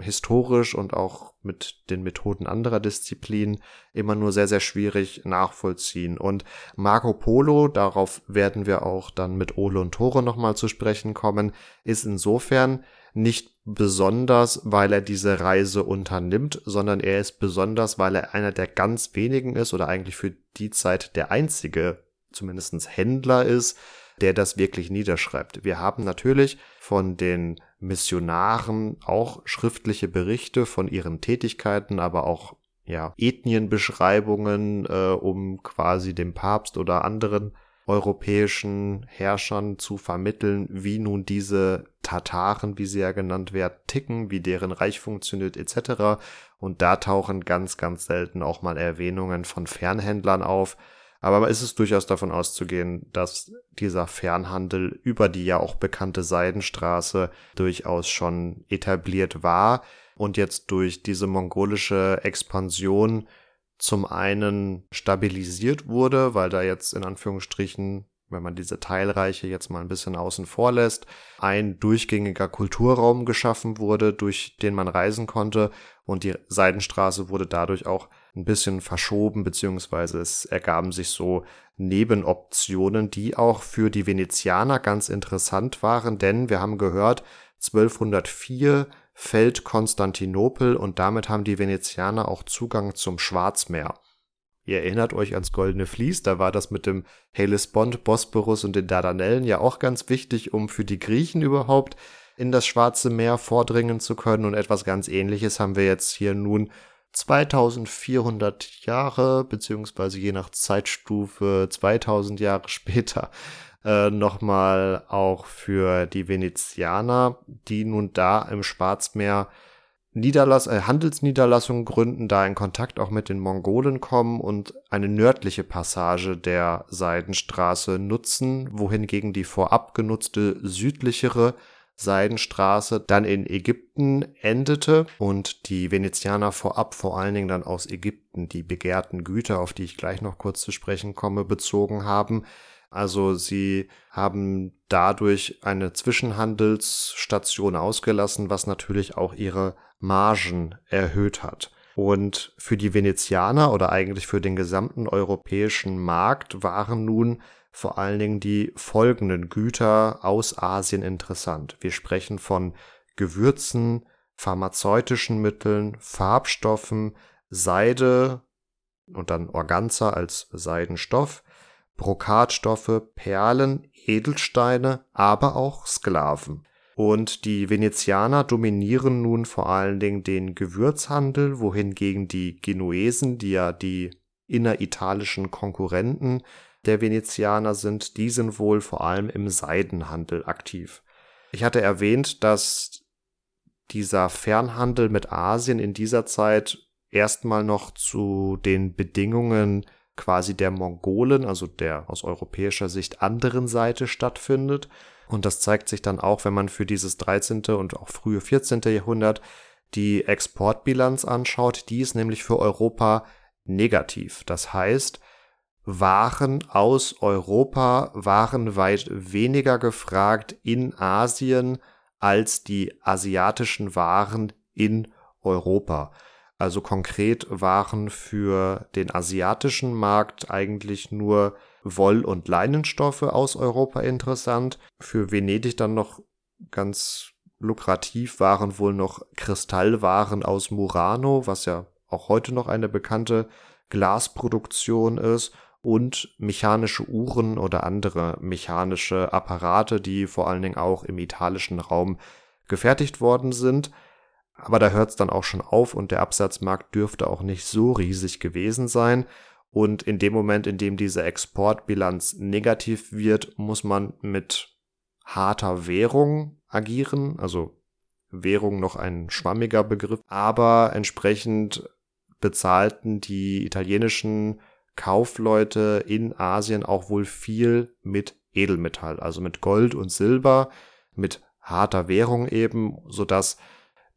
historisch und auch mit den Methoden anderer Disziplinen immer nur sehr, sehr schwierig nachvollziehen. Und Marco Polo, darauf werden wir auch dann mit Ole und Tore nochmal zu sprechen kommen, ist insofern nicht besonders, weil er diese Reise unternimmt, sondern er ist besonders, weil er einer der ganz wenigen ist oder eigentlich für die Zeit der einzige, zumindestens Händler ist, der das wirklich niederschreibt. Wir haben natürlich von den Missionaren auch schriftliche Berichte von ihren Tätigkeiten, aber auch ja, Ethnienbeschreibungen, äh, um quasi dem Papst oder anderen europäischen Herrschern zu vermitteln, wie nun diese Tataren, wie sie ja genannt werden, ticken, wie deren Reich funktioniert etc. Und da tauchen ganz, ganz selten auch mal Erwähnungen von Fernhändlern auf. Aber ist es durchaus davon auszugehen, dass dieser Fernhandel über die ja auch bekannte Seidenstraße durchaus schon etabliert war und jetzt durch diese mongolische Expansion zum einen stabilisiert wurde, weil da jetzt in Anführungsstrichen, wenn man diese Teilreiche jetzt mal ein bisschen außen vor lässt, ein durchgängiger Kulturraum geschaffen wurde, durch den man reisen konnte. Und die Seidenstraße wurde dadurch auch ein bisschen verschoben, beziehungsweise es ergaben sich so Nebenoptionen, die auch für die Venezianer ganz interessant waren, denn wir haben gehört, 1204 fällt Konstantinopel und damit haben die Venezianer auch Zugang zum Schwarzmeer. Ihr erinnert euch ans Goldene Vlies, da war das mit dem Hellespont, Bosporus und den Dardanellen ja auch ganz wichtig, um für die Griechen überhaupt in das Schwarze Meer vordringen zu können und etwas ganz ähnliches haben wir jetzt hier nun 2400 Jahre, beziehungsweise je nach Zeitstufe 2000 Jahre später äh, nochmal auch für die Venezianer, die nun da im Schwarzmeer Niederlass äh, Handelsniederlassungen gründen, da in Kontakt auch mit den Mongolen kommen und eine nördliche Passage der Seidenstraße nutzen, wohingegen die vorab genutzte südlichere Seidenstraße dann in Ägypten endete und die Venezianer vorab vor allen Dingen dann aus Ägypten die begehrten Güter, auf die ich gleich noch kurz zu sprechen komme, bezogen haben. Also sie haben dadurch eine Zwischenhandelsstation ausgelassen, was natürlich auch ihre Margen erhöht hat. Und für die Venezianer oder eigentlich für den gesamten europäischen Markt waren nun vor allen Dingen die folgenden Güter aus Asien interessant. Wir sprechen von Gewürzen, pharmazeutischen Mitteln, Farbstoffen, Seide und dann Organza als Seidenstoff, Brokatstoffe, Perlen, Edelsteine, aber auch Sklaven. Und die Venezianer dominieren nun vor allen Dingen den Gewürzhandel, wohingegen die Genuesen, die ja die inneritalischen Konkurrenten der Venezianer sind, die sind wohl vor allem im Seidenhandel aktiv. Ich hatte erwähnt, dass dieser Fernhandel mit Asien in dieser Zeit erstmal noch zu den Bedingungen quasi der Mongolen, also der aus europäischer Sicht anderen Seite stattfindet. Und das zeigt sich dann auch, wenn man für dieses 13. und auch frühe 14. Jahrhundert die Exportbilanz anschaut. Die ist nämlich für Europa negativ. Das heißt, waren aus Europa waren weit weniger gefragt in Asien als die asiatischen Waren in Europa. Also konkret waren für den asiatischen Markt eigentlich nur Woll- und Leinenstoffe aus Europa interessant. Für Venedig dann noch ganz lukrativ waren wohl noch Kristallwaren aus Murano, was ja auch heute noch eine bekannte Glasproduktion ist und mechanische Uhren oder andere mechanische Apparate, die vor allen Dingen auch im italischen Raum gefertigt worden sind. Aber da hört es dann auch schon auf und der Absatzmarkt dürfte auch nicht so riesig gewesen sein. Und in dem Moment, in dem diese Exportbilanz negativ wird, muss man mit harter Währung agieren. Also Währung noch ein schwammiger Begriff, aber entsprechend bezahlten die italienischen Kaufleute in Asien auch wohl viel mit Edelmetall, also mit Gold und Silber, mit harter Währung eben, sodass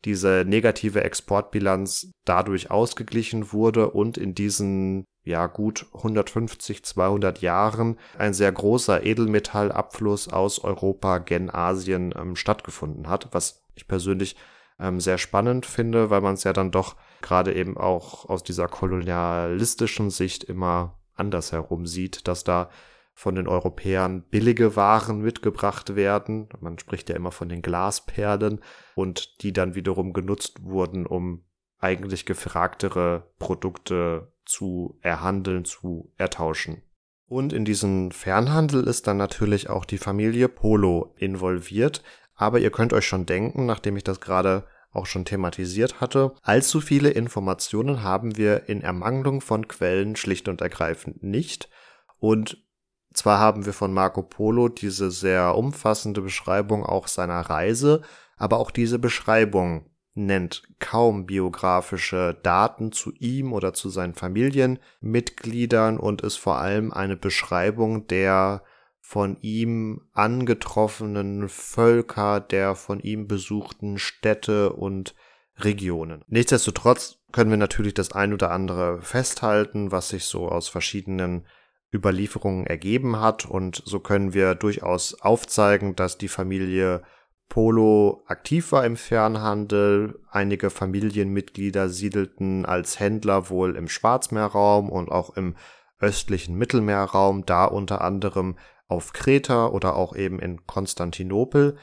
diese negative Exportbilanz dadurch ausgeglichen wurde und in diesen ja gut 150, 200 Jahren ein sehr großer Edelmetallabfluss aus Europa gen Asien ähm, stattgefunden hat, was ich persönlich ähm, sehr spannend finde, weil man es ja dann doch gerade eben auch aus dieser kolonialistischen Sicht immer andersherum sieht, dass da von den Europäern billige Waren mitgebracht werden. Man spricht ja immer von den Glasperlen und die dann wiederum genutzt wurden, um eigentlich gefragtere Produkte zu erhandeln, zu ertauschen. Und in diesen Fernhandel ist dann natürlich auch die Familie Polo involviert. Aber ihr könnt euch schon denken, nachdem ich das gerade auch schon thematisiert hatte, allzu viele Informationen haben wir in Ermangelung von Quellen schlicht und ergreifend nicht. Und zwar haben wir von Marco Polo diese sehr umfassende Beschreibung auch seiner Reise, aber auch diese Beschreibung nennt kaum biografische Daten zu ihm oder zu seinen Familienmitgliedern und ist vor allem eine Beschreibung der von ihm angetroffenen Völker, der von ihm besuchten Städte und Regionen. Nichtsdestotrotz können wir natürlich das ein oder andere festhalten, was sich so aus verschiedenen Überlieferungen ergeben hat und so können wir durchaus aufzeigen, dass die Familie Polo aktiv war im Fernhandel. Einige Familienmitglieder siedelten als Händler wohl im Schwarzmeerraum und auch im östlichen Mittelmeerraum, da unter anderem auf Kreta oder auch eben in Konstantinopel,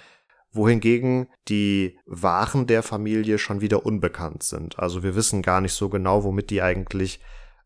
wohingegen die Waren der Familie schon wieder unbekannt sind. Also wir wissen gar nicht so genau, womit die eigentlich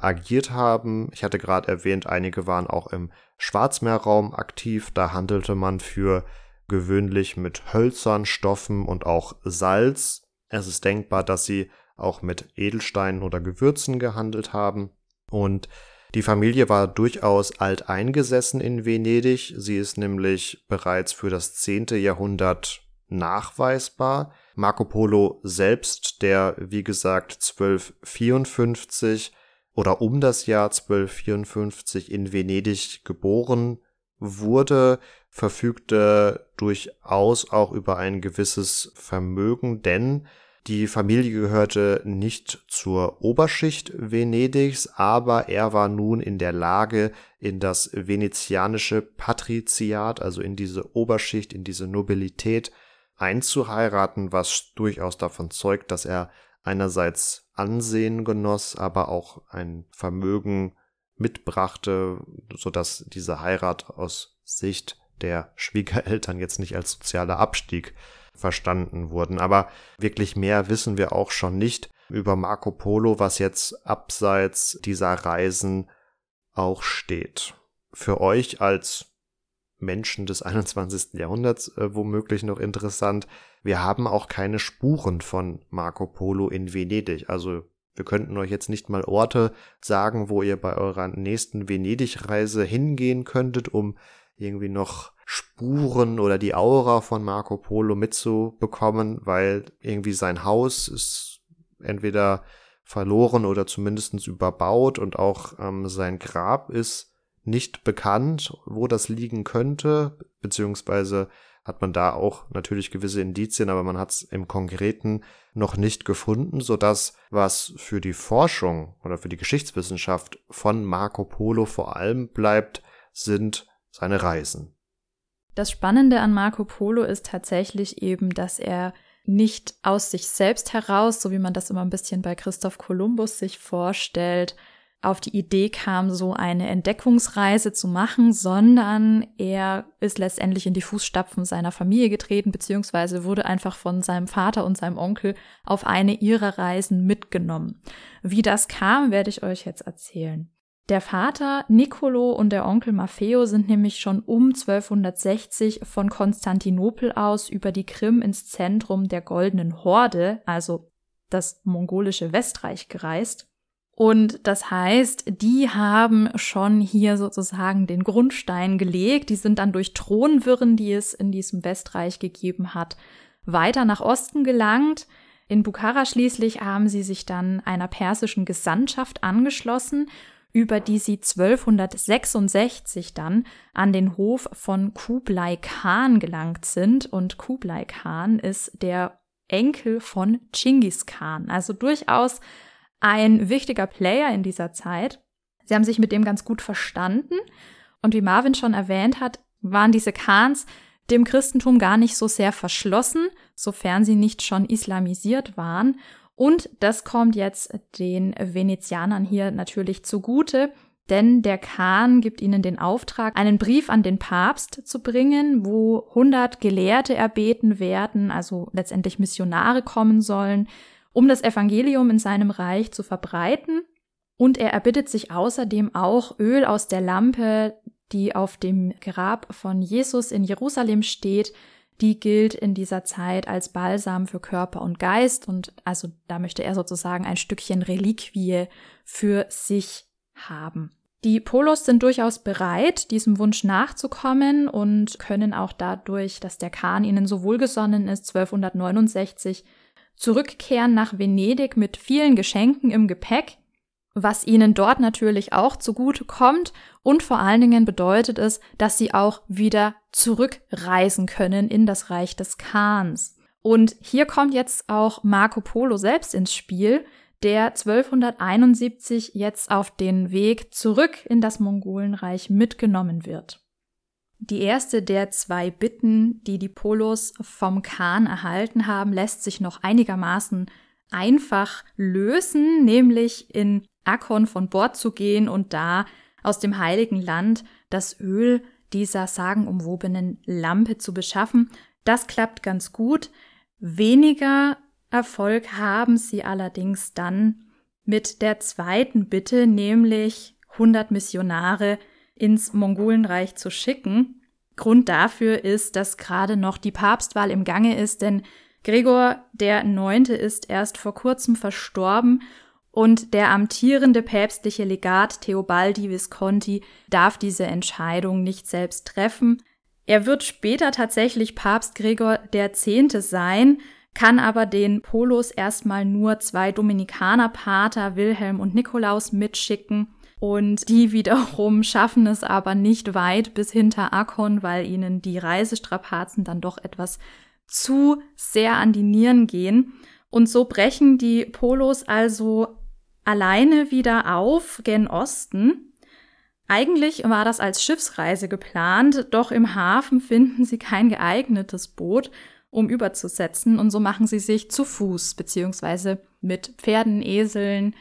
agiert haben. Ich hatte gerade erwähnt, einige waren auch im Schwarzmeerraum aktiv. Da handelte man für gewöhnlich mit Hölzern, Stoffen und auch Salz. Es ist denkbar, dass sie auch mit Edelsteinen oder Gewürzen gehandelt haben. Und die Familie war durchaus alt eingesessen in Venedig. Sie ist nämlich bereits für das zehnte Jahrhundert nachweisbar. Marco Polo selbst, der wie gesagt 1254 oder um das Jahr 1254 in Venedig geboren wurde, verfügte durchaus auch über ein gewisses Vermögen, denn die Familie gehörte nicht zur Oberschicht Venedigs, aber er war nun in der Lage, in das venezianische Patriziat, also in diese Oberschicht, in diese Nobilität einzuheiraten, was durchaus davon zeugt, dass er einerseits Ansehen genoss, aber auch ein Vermögen mitbrachte, so dass diese Heirat aus Sicht der Schwiegereltern jetzt nicht als sozialer Abstieg verstanden wurden. Aber wirklich mehr wissen wir auch schon nicht über Marco Polo, was jetzt abseits dieser Reisen auch steht. Für euch als Menschen des 21. Jahrhunderts äh, womöglich noch interessant. Wir haben auch keine Spuren von Marco Polo in Venedig. Also wir könnten euch jetzt nicht mal Orte sagen, wo ihr bei eurer nächsten Venedig-Reise hingehen könntet, um irgendwie noch Spuren oder die Aura von Marco Polo mitzubekommen, weil irgendwie sein Haus ist entweder verloren oder zumindest überbaut und auch ähm, sein Grab ist nicht bekannt, wo das liegen könnte, beziehungsweise hat man da auch natürlich gewisse Indizien, aber man hat es im Konkreten noch nicht gefunden, so dass was für die Forschung oder für die Geschichtswissenschaft von Marco Polo vor allem bleibt, sind seine Reisen. Das Spannende an Marco Polo ist tatsächlich eben, dass er nicht aus sich selbst heraus, so wie man das immer ein bisschen bei Christoph Kolumbus sich vorstellt, auf die Idee kam, so eine Entdeckungsreise zu machen, sondern er ist letztendlich in die Fußstapfen seiner Familie getreten, beziehungsweise wurde einfach von seinem Vater und seinem Onkel auf eine ihrer Reisen mitgenommen. Wie das kam, werde ich euch jetzt erzählen. Der Vater Nicolo und der Onkel Maffeo sind nämlich schon um 1260 von Konstantinopel aus über die Krim ins Zentrum der Goldenen Horde, also das mongolische Westreich, gereist. Und das heißt, die haben schon hier sozusagen den Grundstein gelegt. Die sind dann durch Thronwirren, die es in diesem Westreich gegeben hat, weiter nach Osten gelangt. In Bukhara schließlich haben sie sich dann einer persischen Gesandtschaft angeschlossen über die sie 1266 dann an den Hof von Kublai Khan gelangt sind. Und Kublai Khan ist der Enkel von Chinggis Khan, also durchaus ein wichtiger Player in dieser Zeit. Sie haben sich mit dem ganz gut verstanden. Und wie Marvin schon erwähnt hat, waren diese Khans dem Christentum gar nicht so sehr verschlossen, sofern sie nicht schon islamisiert waren. Und das kommt jetzt den Venezianern hier natürlich zugute, denn der Khan gibt ihnen den Auftrag, einen Brief an den Papst zu bringen, wo 100 Gelehrte erbeten werden, also letztendlich Missionare kommen sollen, um das Evangelium in seinem Reich zu verbreiten. Und er erbittet sich außerdem auch Öl aus der Lampe, die auf dem Grab von Jesus in Jerusalem steht, die gilt in dieser Zeit als Balsam für Körper und Geist und also da möchte er sozusagen ein Stückchen Reliquie für sich haben. Die Polos sind durchaus bereit, diesem Wunsch nachzukommen und können auch dadurch, dass der Khan ihnen so wohlgesonnen ist, 1269 zurückkehren nach Venedig mit vielen Geschenken im Gepäck, was ihnen dort natürlich auch zugute kommt und vor allen Dingen bedeutet es, dass sie auch wieder zurückreisen können in das Reich des Khans. Und hier kommt jetzt auch Marco Polo selbst ins Spiel, der 1271 jetzt auf den Weg zurück in das Mongolenreich mitgenommen wird. Die erste der zwei Bitten, die die Polos vom Khan erhalten haben, lässt sich noch einigermaßen einfach lösen, nämlich in Akkon von Bord zu gehen und da aus dem heiligen Land das Öl dieser sagenumwobenen Lampe zu beschaffen. Das klappt ganz gut. Weniger Erfolg haben sie allerdings dann mit der zweiten Bitte, nämlich 100 Missionare ins Mongolenreich zu schicken. Grund dafür ist, dass gerade noch die Papstwahl im Gange ist, denn Gregor der Neunte ist erst vor kurzem verstorben und der amtierende päpstliche Legat Theobaldi Visconti darf diese Entscheidung nicht selbst treffen. Er wird später tatsächlich Papst Gregor der Zehnte sein, kann aber den Polos erstmal nur zwei Dominikanerpater, Wilhelm und Nikolaus, mitschicken. Und die wiederum schaffen es aber nicht weit bis hinter Akkon, weil ihnen die Reisestrapazen dann doch etwas zu sehr an die Nieren gehen. Und so brechen die Polos also alleine wieder auf gen Osten. Eigentlich war das als Schiffsreise geplant, doch im Hafen finden sie kein geeignetes Boot, um überzusetzen, und so machen sie sich zu Fuß beziehungsweise mit Pferden, Eseln,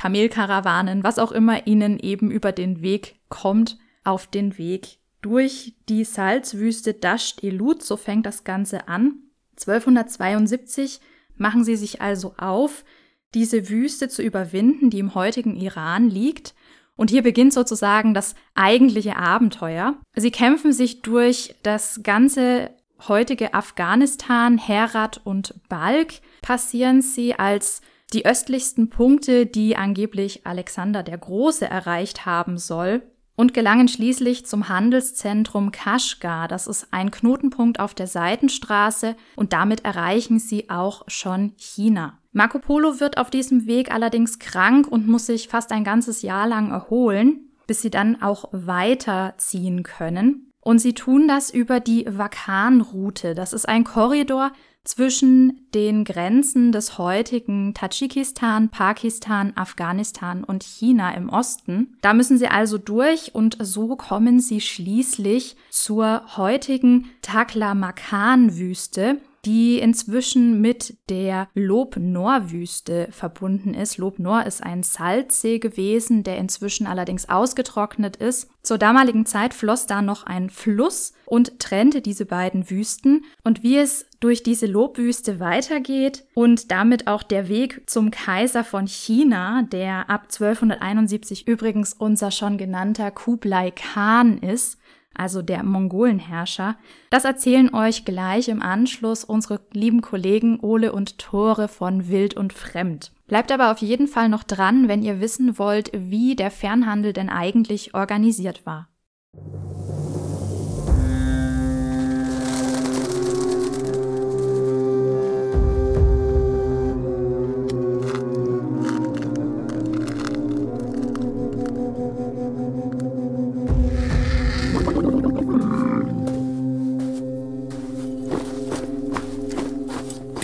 Kamelkarawanen, was auch immer ihnen eben über den Weg kommt, auf den Weg durch die Salzwüste Dasht Elut, so fängt das Ganze an. 1272 machen sie sich also auf, diese Wüste zu überwinden, die im heutigen Iran liegt. Und hier beginnt sozusagen das eigentliche Abenteuer. Sie kämpfen sich durch das ganze heutige Afghanistan, Herat und Balk, passieren sie als die östlichsten Punkte, die angeblich Alexander der Große erreicht haben soll und gelangen schließlich zum Handelszentrum Kashgar. Das ist ein Knotenpunkt auf der Seitenstraße und damit erreichen sie auch schon China. Marco Polo wird auf diesem Weg allerdings krank und muss sich fast ein ganzes Jahr lang erholen, bis sie dann auch weiterziehen können. Und sie tun das über die Vakan-Route. Das ist ein Korridor, zwischen den Grenzen des heutigen Tadschikistan, Pakistan, Afghanistan und China im Osten. Da müssen sie also durch und so kommen sie schließlich zur heutigen Taklamakan-Wüste, die inzwischen mit der Lob-Nor-Wüste verbunden ist. Lob-Nor ist ein Salzsee gewesen, der inzwischen allerdings ausgetrocknet ist. Zur damaligen Zeit floss da noch ein Fluss und trennte diese beiden Wüsten. Und wie es durch diese Lobwüste weitergeht und damit auch der Weg zum Kaiser von China, der ab 1271 übrigens unser schon genannter Kublai Khan ist, also der Mongolenherrscher. Das erzählen euch gleich im Anschluss unsere lieben Kollegen Ole und Tore von Wild und Fremd. Bleibt aber auf jeden Fall noch dran, wenn ihr wissen wollt, wie der Fernhandel denn eigentlich organisiert war.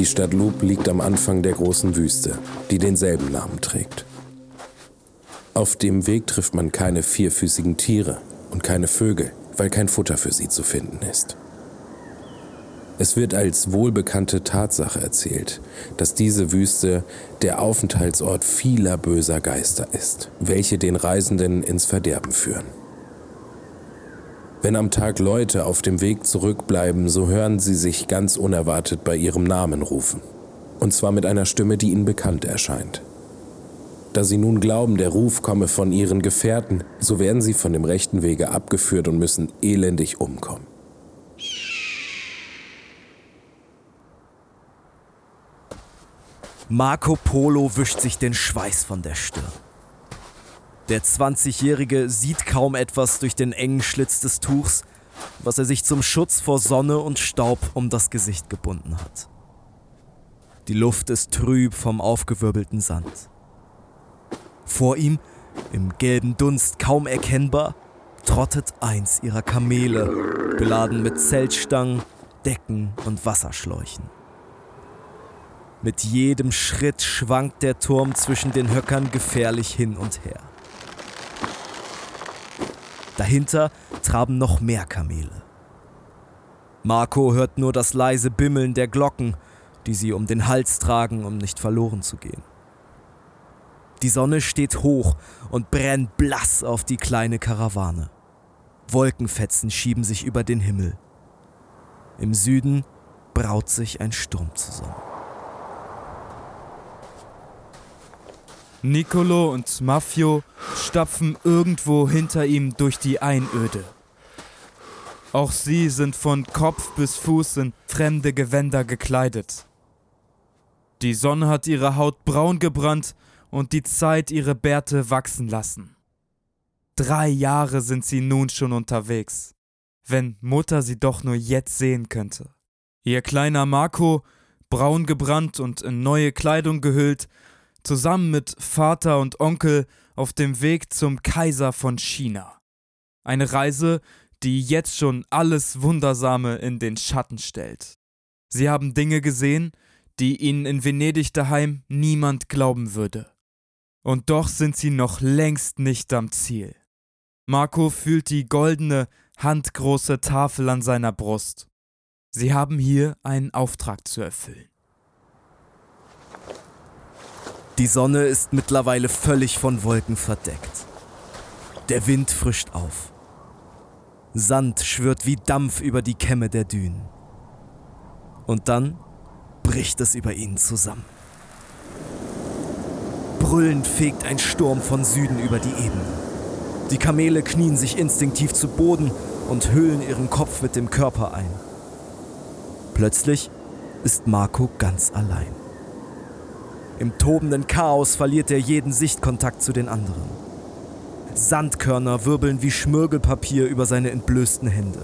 Die Stadt Lub liegt am Anfang der großen Wüste, die denselben Namen trägt. Auf dem Weg trifft man keine vierfüßigen Tiere und keine Vögel, weil kein Futter für sie zu finden ist. Es wird als wohlbekannte Tatsache erzählt, dass diese Wüste der Aufenthaltsort vieler böser Geister ist, welche den Reisenden ins Verderben führen. Wenn am Tag Leute auf dem Weg zurückbleiben, so hören sie sich ganz unerwartet bei ihrem Namen rufen. Und zwar mit einer Stimme, die ihnen bekannt erscheint. Da sie nun glauben, der Ruf komme von ihren Gefährten, so werden sie von dem rechten Wege abgeführt und müssen elendig umkommen. Marco Polo wischt sich den Schweiß von der Stirn. Der 20-Jährige sieht kaum etwas durch den engen Schlitz des Tuchs, was er sich zum Schutz vor Sonne und Staub um das Gesicht gebunden hat. Die Luft ist trüb vom aufgewirbelten Sand. Vor ihm, im gelben Dunst kaum erkennbar, trottet eins ihrer Kamele, beladen mit Zeltstangen, Decken und Wasserschläuchen. Mit jedem Schritt schwankt der Turm zwischen den Höckern gefährlich hin und her. Dahinter traben noch mehr Kamele. Marco hört nur das leise Bimmeln der Glocken, die sie um den Hals tragen, um nicht verloren zu gehen. Die Sonne steht hoch und brennt blass auf die kleine Karawane. Wolkenfetzen schieben sich über den Himmel. Im Süden braut sich ein Sturm zusammen. Nicolo und Maffio stapfen irgendwo hinter ihm durch die Einöde. Auch sie sind von Kopf bis Fuß in fremde Gewänder gekleidet. Die Sonne hat ihre Haut braun gebrannt und die Zeit ihre Bärte wachsen lassen. Drei Jahre sind sie nun schon unterwegs. Wenn Mutter sie doch nur jetzt sehen könnte. Ihr kleiner Marco, braun gebrannt und in neue Kleidung gehüllt, zusammen mit Vater und Onkel auf dem Weg zum Kaiser von China. Eine Reise, die jetzt schon alles Wundersame in den Schatten stellt. Sie haben Dinge gesehen, die ihnen in Venedig daheim niemand glauben würde. Und doch sind sie noch längst nicht am Ziel. Marco fühlt die goldene, handgroße Tafel an seiner Brust. Sie haben hier einen Auftrag zu erfüllen. Die Sonne ist mittlerweile völlig von Wolken verdeckt. Der Wind frischt auf. Sand schwirrt wie Dampf über die Kämme der Dünen. Und dann bricht es über ihnen zusammen. Brüllend fegt ein Sturm von Süden über die Ebene. Die Kamele knien sich instinktiv zu Boden und hüllen ihren Kopf mit dem Körper ein. Plötzlich ist Marco ganz allein. Im tobenden Chaos verliert er jeden Sichtkontakt zu den anderen. Sandkörner wirbeln wie Schmirgelpapier über seine entblößten Hände.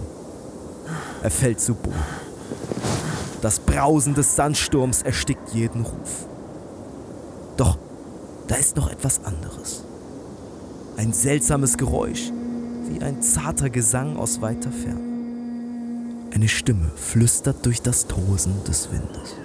Er fällt zu Boden. Das Brausen des Sandsturms erstickt jeden Ruf. Doch da ist noch etwas anderes. Ein seltsames Geräusch, wie ein zarter Gesang aus weiter Ferne. Eine Stimme flüstert durch das Tosen des Windes.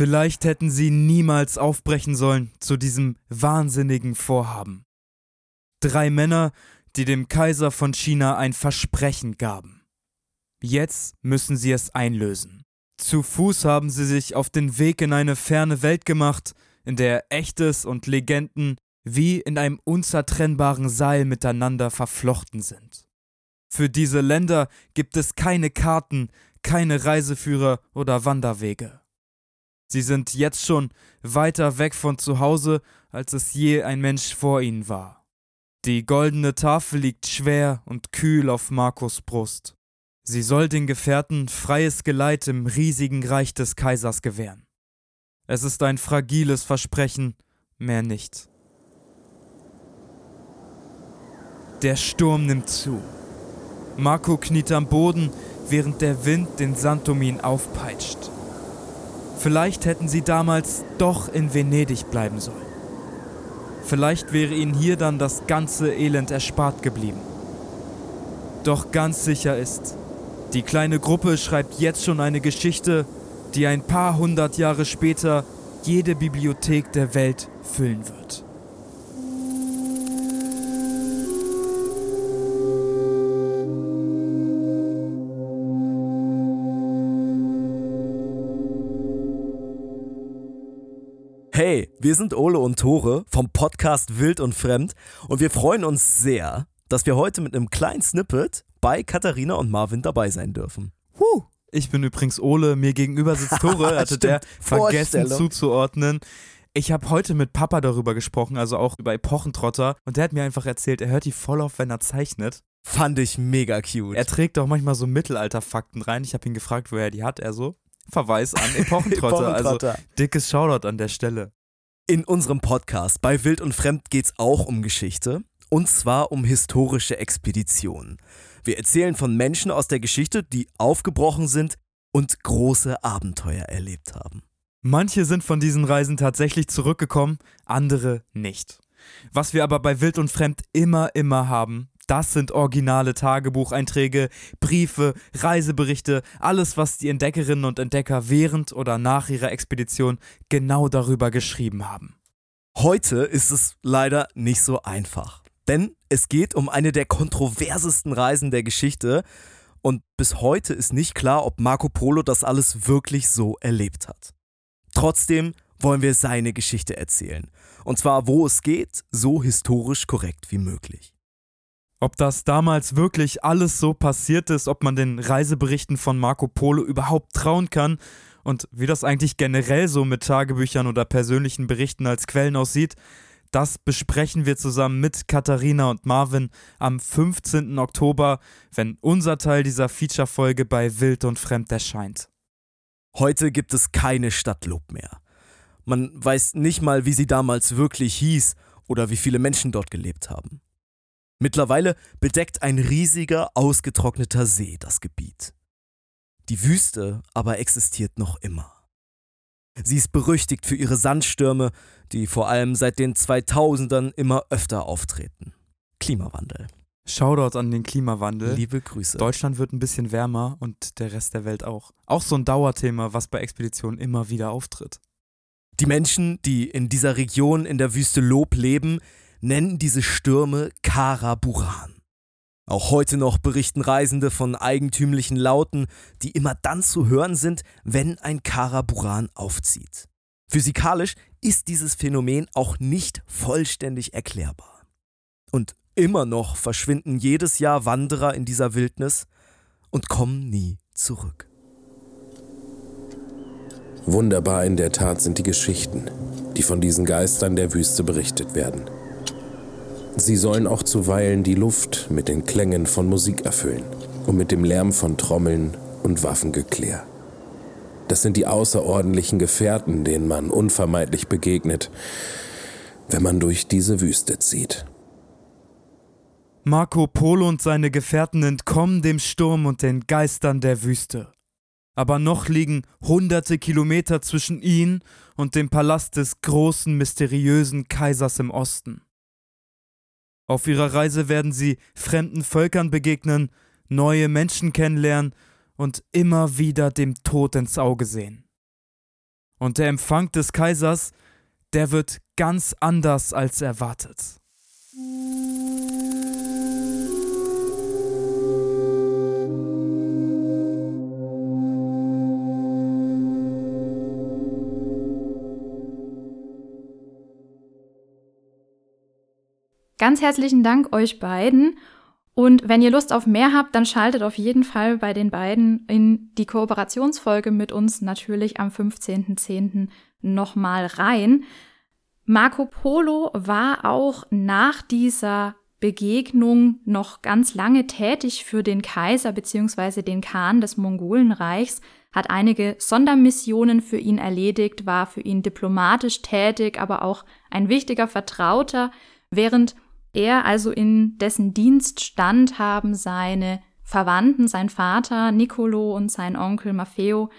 Vielleicht hätten sie niemals aufbrechen sollen zu diesem wahnsinnigen Vorhaben. Drei Männer, die dem Kaiser von China ein Versprechen gaben. Jetzt müssen sie es einlösen. Zu Fuß haben sie sich auf den Weg in eine ferne Welt gemacht, in der Echtes und Legenden wie in einem unzertrennbaren Seil miteinander verflochten sind. Für diese Länder gibt es keine Karten, keine Reiseführer oder Wanderwege. Sie sind jetzt schon weiter weg von zu Hause, als es je ein Mensch vor ihnen war. Die goldene Tafel liegt schwer und kühl auf Markus Brust. Sie soll den Gefährten freies Geleit im riesigen Reich des Kaisers gewähren. Es ist ein fragiles Versprechen, mehr nicht. Der Sturm nimmt zu. Marco kniet am Boden, während der Wind den Sand um ihn aufpeitscht. Vielleicht hätten sie damals doch in Venedig bleiben sollen. Vielleicht wäre ihnen hier dann das ganze Elend erspart geblieben. Doch ganz sicher ist, die kleine Gruppe schreibt jetzt schon eine Geschichte, die ein paar hundert Jahre später jede Bibliothek der Welt füllen wird. Wir sind Ole und Tore vom Podcast Wild und Fremd und wir freuen uns sehr, dass wir heute mit einem kleinen Snippet bei Katharina und Marvin dabei sein dürfen. Huh. Ich bin übrigens Ole, mir gegenüber sitzt Tore, hatte der vergessen zuzuordnen. Ich habe heute mit Papa darüber gesprochen, also auch über Epochentrotter, und der hat mir einfach erzählt, er hört die voll auf, wenn er zeichnet. Fand ich mega cute. Er trägt auch manchmal so Mittelalterfakten rein. Ich habe ihn gefragt, woher er die hat. Er so, Verweis an Epochentrotter. also dickes Shoutout an der Stelle. In unserem Podcast bei Wild und Fremd geht es auch um Geschichte. Und zwar um historische Expeditionen. Wir erzählen von Menschen aus der Geschichte, die aufgebrochen sind und große Abenteuer erlebt haben. Manche sind von diesen Reisen tatsächlich zurückgekommen, andere nicht. Was wir aber bei Wild und Fremd immer, immer haben, das sind originale Tagebucheinträge, Briefe, Reiseberichte, alles, was die Entdeckerinnen und Entdecker während oder nach ihrer Expedition genau darüber geschrieben haben. Heute ist es leider nicht so einfach, denn es geht um eine der kontroversesten Reisen der Geschichte und bis heute ist nicht klar, ob Marco Polo das alles wirklich so erlebt hat. Trotzdem wollen wir seine Geschichte erzählen. Und zwar, wo es geht, so historisch korrekt wie möglich. Ob das damals wirklich alles so passiert ist, ob man den Reiseberichten von Marco Polo überhaupt trauen kann und wie das eigentlich generell so mit Tagebüchern oder persönlichen Berichten als Quellen aussieht, das besprechen wir zusammen mit Katharina und Marvin am 15. Oktober, wenn unser Teil dieser Feature-Folge bei Wild und Fremd erscheint. Heute gibt es keine Stadtlob mehr. Man weiß nicht mal, wie sie damals wirklich hieß oder wie viele Menschen dort gelebt haben. Mittlerweile bedeckt ein riesiger, ausgetrockneter See das Gebiet. Die Wüste aber existiert noch immer. Sie ist berüchtigt für ihre Sandstürme, die vor allem seit den 2000ern immer öfter auftreten. Klimawandel. Shoutout an den Klimawandel. Liebe Grüße. Deutschland wird ein bisschen wärmer und der Rest der Welt auch. Auch so ein Dauerthema, was bei Expeditionen immer wieder auftritt. Die Menschen, die in dieser Region in der Wüste Lob leben, nennen diese Stürme Karaburan. Auch heute noch berichten Reisende von eigentümlichen Lauten, die immer dann zu hören sind, wenn ein Karaburan aufzieht. Physikalisch ist dieses Phänomen auch nicht vollständig erklärbar. Und immer noch verschwinden jedes Jahr Wanderer in dieser Wildnis und kommen nie zurück. Wunderbar in der Tat sind die Geschichten, die von diesen Geistern der Wüste berichtet werden. Sie sollen auch zuweilen die Luft mit den Klängen von Musik erfüllen und mit dem Lärm von Trommeln und Waffengeklirr. Das sind die außerordentlichen Gefährten, denen man unvermeidlich begegnet, wenn man durch diese Wüste zieht. Marco Polo und seine Gefährten entkommen dem Sturm und den Geistern der Wüste. Aber noch liegen hunderte Kilometer zwischen ihn und dem Palast des großen, mysteriösen Kaisers im Osten. Auf ihrer Reise werden sie fremden Völkern begegnen, neue Menschen kennenlernen und immer wieder dem Tod ins Auge sehen. Und der Empfang des Kaisers, der wird ganz anders als erwartet. Ganz herzlichen Dank euch beiden. Und wenn ihr Lust auf mehr habt, dann schaltet auf jeden Fall bei den beiden in die Kooperationsfolge mit uns natürlich am 15.10. nochmal rein. Marco Polo war auch nach dieser Begegnung noch ganz lange tätig für den Kaiser bzw. den Khan des Mongolenreichs, hat einige Sondermissionen für ihn erledigt, war für ihn diplomatisch tätig, aber auch ein wichtiger Vertrauter, während er also in dessen Dienst stand, haben seine Verwandten, sein Vater Nicolo und sein Onkel Maffeo,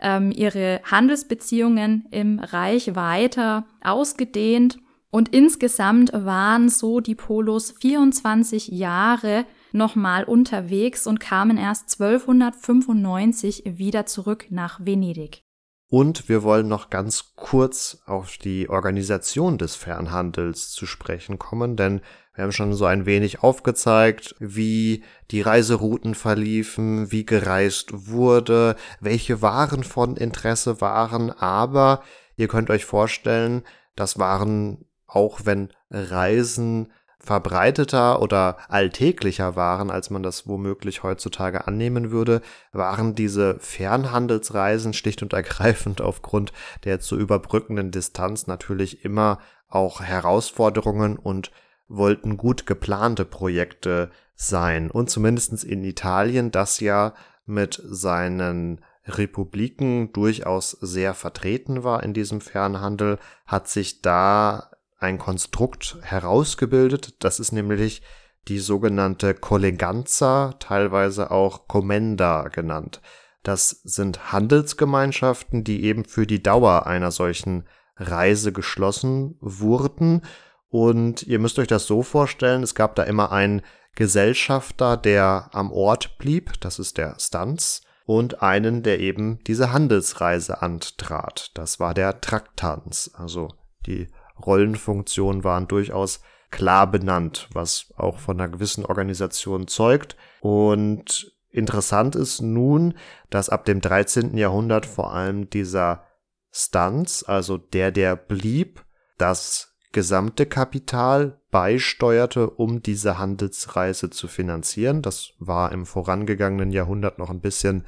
ähm, ihre Handelsbeziehungen im Reich weiter ausgedehnt. Und insgesamt waren so die Polos 24 Jahre nochmal unterwegs und kamen erst 1295 wieder zurück nach Venedig. Und wir wollen noch ganz kurz auf die Organisation des Fernhandels zu sprechen kommen, denn wir haben schon so ein wenig aufgezeigt, wie die Reiserouten verliefen, wie gereist wurde, welche Waren von Interesse waren, aber ihr könnt euch vorstellen, das waren, auch wenn Reisen verbreiteter oder alltäglicher waren, als man das womöglich heutzutage annehmen würde, waren diese Fernhandelsreisen schlicht und ergreifend aufgrund der zu überbrückenden Distanz natürlich immer auch Herausforderungen und wollten gut geplante Projekte sein. Und zumindestens in Italien, das ja mit seinen Republiken durchaus sehr vertreten war in diesem Fernhandel, hat sich da ein Konstrukt herausgebildet. Das ist nämlich die sogenannte Colleganza, teilweise auch Commenda genannt. Das sind Handelsgemeinschaften, die eben für die Dauer einer solchen Reise geschlossen wurden. Und ihr müsst euch das so vorstellen, es gab da immer einen Gesellschafter, der am Ort blieb, das ist der Stanz, und einen, der eben diese Handelsreise antrat, das war der Traktans, also die Rollenfunktionen waren durchaus klar benannt, was auch von einer gewissen Organisation zeugt. Und interessant ist nun, dass ab dem 13. Jahrhundert vor allem dieser Stanz, also der, der blieb, das gesamte Kapital beisteuerte, um diese Handelsreise zu finanzieren. Das war im vorangegangenen Jahrhundert noch ein bisschen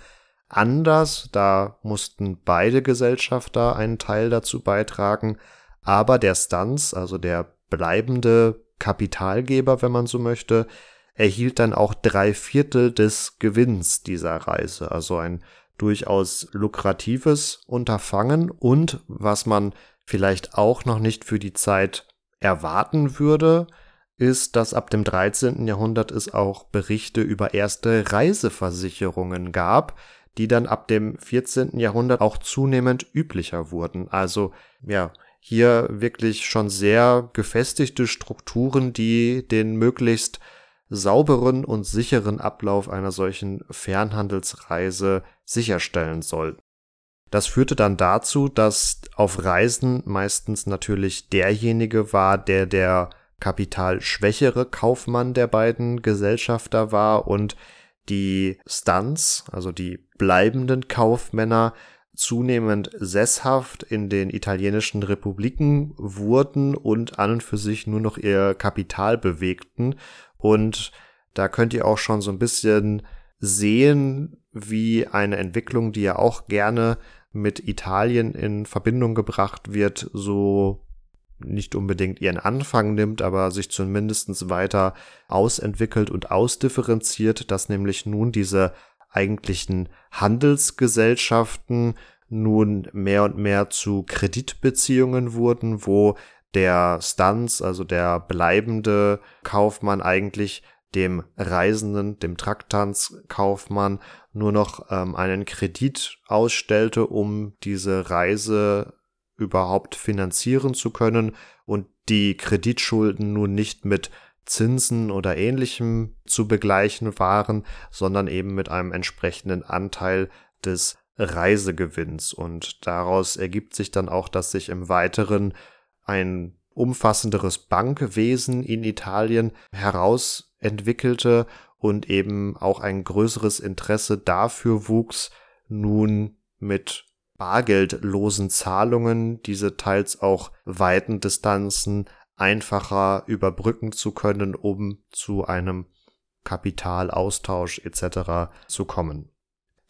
anders. Da mussten beide Gesellschafter einen Teil dazu beitragen aber der Stunts, also der bleibende Kapitalgeber, wenn man so möchte, erhielt dann auch drei Viertel des Gewinns dieser Reise. Also ein durchaus lukratives Unterfangen und was man vielleicht auch noch nicht für die Zeit erwarten würde, ist, dass ab dem 13. Jahrhundert es auch Berichte über erste Reiseversicherungen gab, die dann ab dem 14. Jahrhundert auch zunehmend üblicher wurden. Also ja, hier wirklich schon sehr gefestigte Strukturen, die den möglichst sauberen und sicheren Ablauf einer solchen Fernhandelsreise sicherstellen sollten. Das führte dann dazu, dass auf Reisen meistens natürlich derjenige war, der der kapitalschwächere Kaufmann der beiden Gesellschafter war und die Stunts, also die bleibenden Kaufmänner, zunehmend sesshaft in den italienischen Republiken wurden und an und für sich nur noch ihr Kapital bewegten. Und da könnt ihr auch schon so ein bisschen sehen, wie eine Entwicklung, die ja auch gerne mit Italien in Verbindung gebracht wird, so nicht unbedingt ihren Anfang nimmt, aber sich zumindest weiter ausentwickelt und ausdifferenziert, dass nämlich nun diese eigentlichen Handelsgesellschaften nun mehr und mehr zu Kreditbeziehungen wurden, wo der Stanz, also der bleibende Kaufmann eigentlich dem Reisenden, dem Traktanzkaufmann nur noch ähm, einen Kredit ausstellte, um diese Reise überhaupt finanzieren zu können und die Kreditschulden nun nicht mit Zinsen oder ähnlichem zu begleichen waren, sondern eben mit einem entsprechenden Anteil des Reisegewinns. Und daraus ergibt sich dann auch, dass sich im Weiteren ein umfassenderes Bankwesen in Italien herausentwickelte und eben auch ein größeres Interesse dafür wuchs, nun mit bargeldlosen Zahlungen diese teils auch weiten Distanzen einfacher überbrücken zu können, um zu einem Kapitalaustausch etc. zu kommen.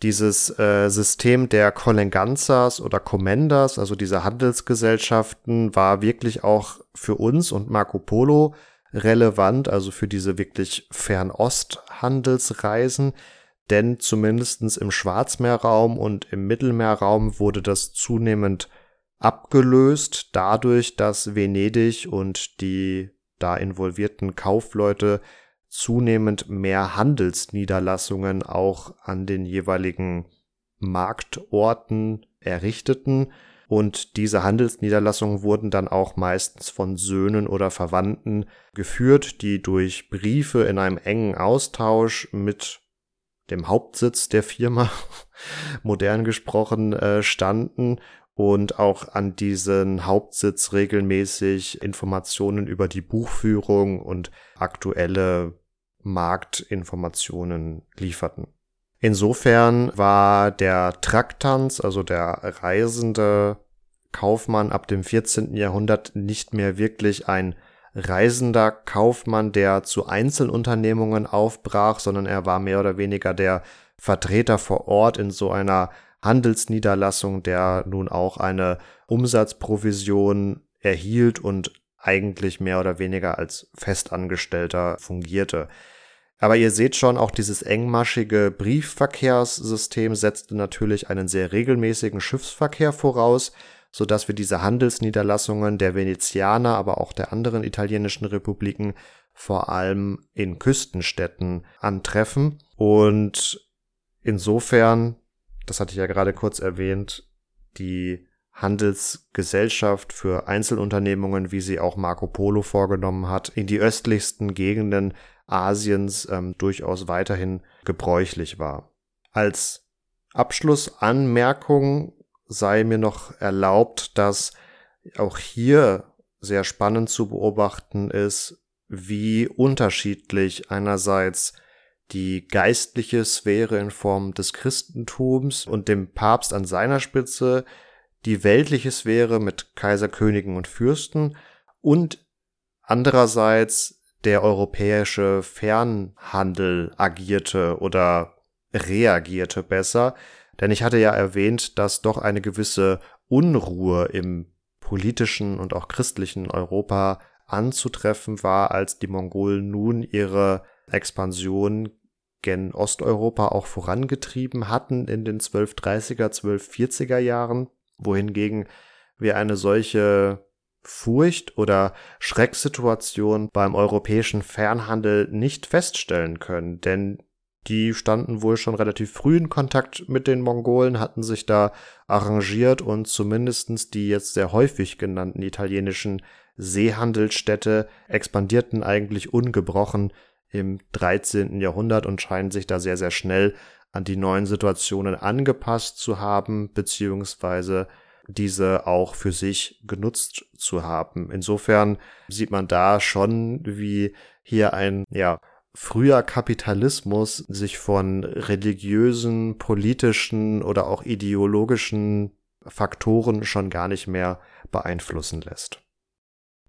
Dieses äh, System der Colleganzas oder Commendas, also diese Handelsgesellschaften, war wirklich auch für uns und Marco Polo relevant, also für diese wirklich Fernost-Handelsreisen, denn zumindestens im Schwarzmeerraum und im Mittelmeerraum wurde das zunehmend abgelöst dadurch, dass Venedig und die da involvierten Kaufleute zunehmend mehr Handelsniederlassungen auch an den jeweiligen Marktorten errichteten. Und diese Handelsniederlassungen wurden dann auch meistens von Söhnen oder Verwandten geführt, die durch Briefe in einem engen Austausch mit dem Hauptsitz der Firma, modern gesprochen, äh, standen und auch an diesen Hauptsitz regelmäßig Informationen über die Buchführung und aktuelle Marktinformationen lieferten. Insofern war der Traktanz, also der reisende Kaufmann ab dem 14. Jahrhundert nicht mehr wirklich ein reisender Kaufmann, der zu Einzelunternehmungen aufbrach, sondern er war mehr oder weniger der Vertreter vor Ort in so einer Handelsniederlassung, der nun auch eine Umsatzprovision erhielt und eigentlich mehr oder weniger als Festangestellter fungierte. Aber ihr seht schon, auch dieses engmaschige Briefverkehrssystem setzte natürlich einen sehr regelmäßigen Schiffsverkehr voraus, so dass wir diese Handelsniederlassungen der Venezianer, aber auch der anderen italienischen Republiken vor allem in Küstenstädten antreffen. Und insofern das hatte ich ja gerade kurz erwähnt, die Handelsgesellschaft für Einzelunternehmungen, wie sie auch Marco Polo vorgenommen hat, in die östlichsten Gegenden Asiens ähm, durchaus weiterhin gebräuchlich war. Als Abschlussanmerkung sei mir noch erlaubt, dass auch hier sehr spannend zu beobachten ist, wie unterschiedlich einerseits die geistliche Sphäre in Form des Christentums und dem Papst an seiner Spitze, die weltliche Sphäre mit Kaiser, Königen und Fürsten und andererseits der europäische Fernhandel agierte oder reagierte besser. Denn ich hatte ja erwähnt, dass doch eine gewisse Unruhe im politischen und auch christlichen Europa anzutreffen war, als die Mongolen nun ihre Expansion gen Osteuropa auch vorangetrieben hatten in den 1230er, 1240er Jahren, wohingegen wir eine solche Furcht oder Schrecksituation beim europäischen Fernhandel nicht feststellen können, denn die standen wohl schon relativ früh in Kontakt mit den Mongolen, hatten sich da arrangiert und zumindestens die jetzt sehr häufig genannten italienischen Seehandelsstädte expandierten eigentlich ungebrochen im 13. Jahrhundert und scheinen sich da sehr, sehr schnell an die neuen Situationen angepasst zu haben, beziehungsweise diese auch für sich genutzt zu haben. Insofern sieht man da schon, wie hier ein, ja, früher Kapitalismus sich von religiösen, politischen oder auch ideologischen Faktoren schon gar nicht mehr beeinflussen lässt.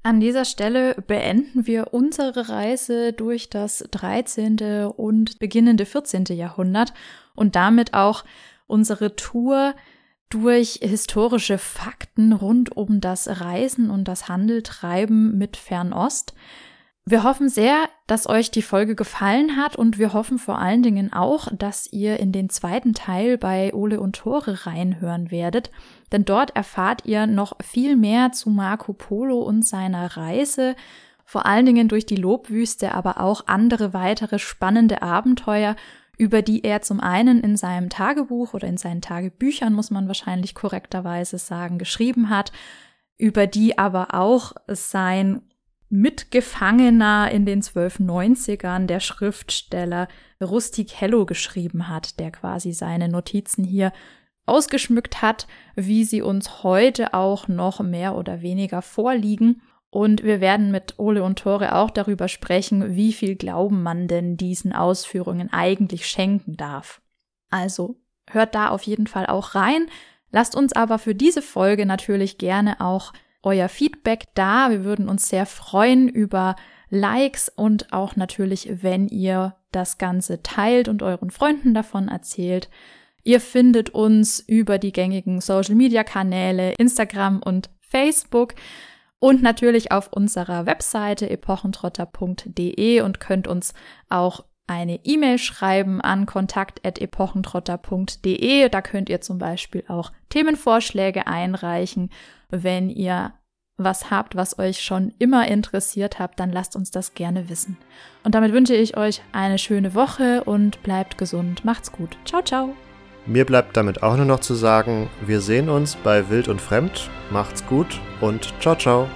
An dieser Stelle beenden wir unsere Reise durch das 13. und beginnende 14. Jahrhundert und damit auch unsere Tour durch historische Fakten rund um das Reisen und das Handeltreiben mit Fernost. Wir hoffen sehr, dass euch die Folge gefallen hat und wir hoffen vor allen Dingen auch, dass ihr in den zweiten Teil bei Ole und Tore reinhören werdet, denn dort erfahrt ihr noch viel mehr zu Marco Polo und seiner Reise, vor allen Dingen durch die Lobwüste, aber auch andere weitere spannende Abenteuer, über die er zum einen in seinem Tagebuch oder in seinen Tagebüchern, muss man wahrscheinlich korrekterweise sagen, geschrieben hat, über die aber auch sein Mitgefangener in den 1290ern, der Schriftsteller Rustic Hello geschrieben hat, der quasi seine Notizen hier ausgeschmückt hat, wie sie uns heute auch noch mehr oder weniger vorliegen. Und wir werden mit Ole und Tore auch darüber sprechen, wie viel Glauben man denn diesen Ausführungen eigentlich schenken darf. Also hört da auf jeden Fall auch rein. Lasst uns aber für diese Folge natürlich gerne auch euer Feedback da. Wir würden uns sehr freuen über Likes und auch natürlich, wenn ihr das Ganze teilt und euren Freunden davon erzählt. Ihr findet uns über die gängigen Social Media Kanäle, Instagram und Facebook und natürlich auf unserer Webseite epochentrotter.de und könnt uns auch eine E-Mail schreiben an kontakt.epochentrotter.de. Da könnt ihr zum Beispiel auch Themenvorschläge einreichen. Wenn ihr was habt, was euch schon immer interessiert habt, dann lasst uns das gerne wissen. Und damit wünsche ich euch eine schöne Woche und bleibt gesund. Macht's gut. Ciao, ciao. Mir bleibt damit auch nur noch zu sagen, wir sehen uns bei Wild und Fremd. Macht's gut und ciao, ciao.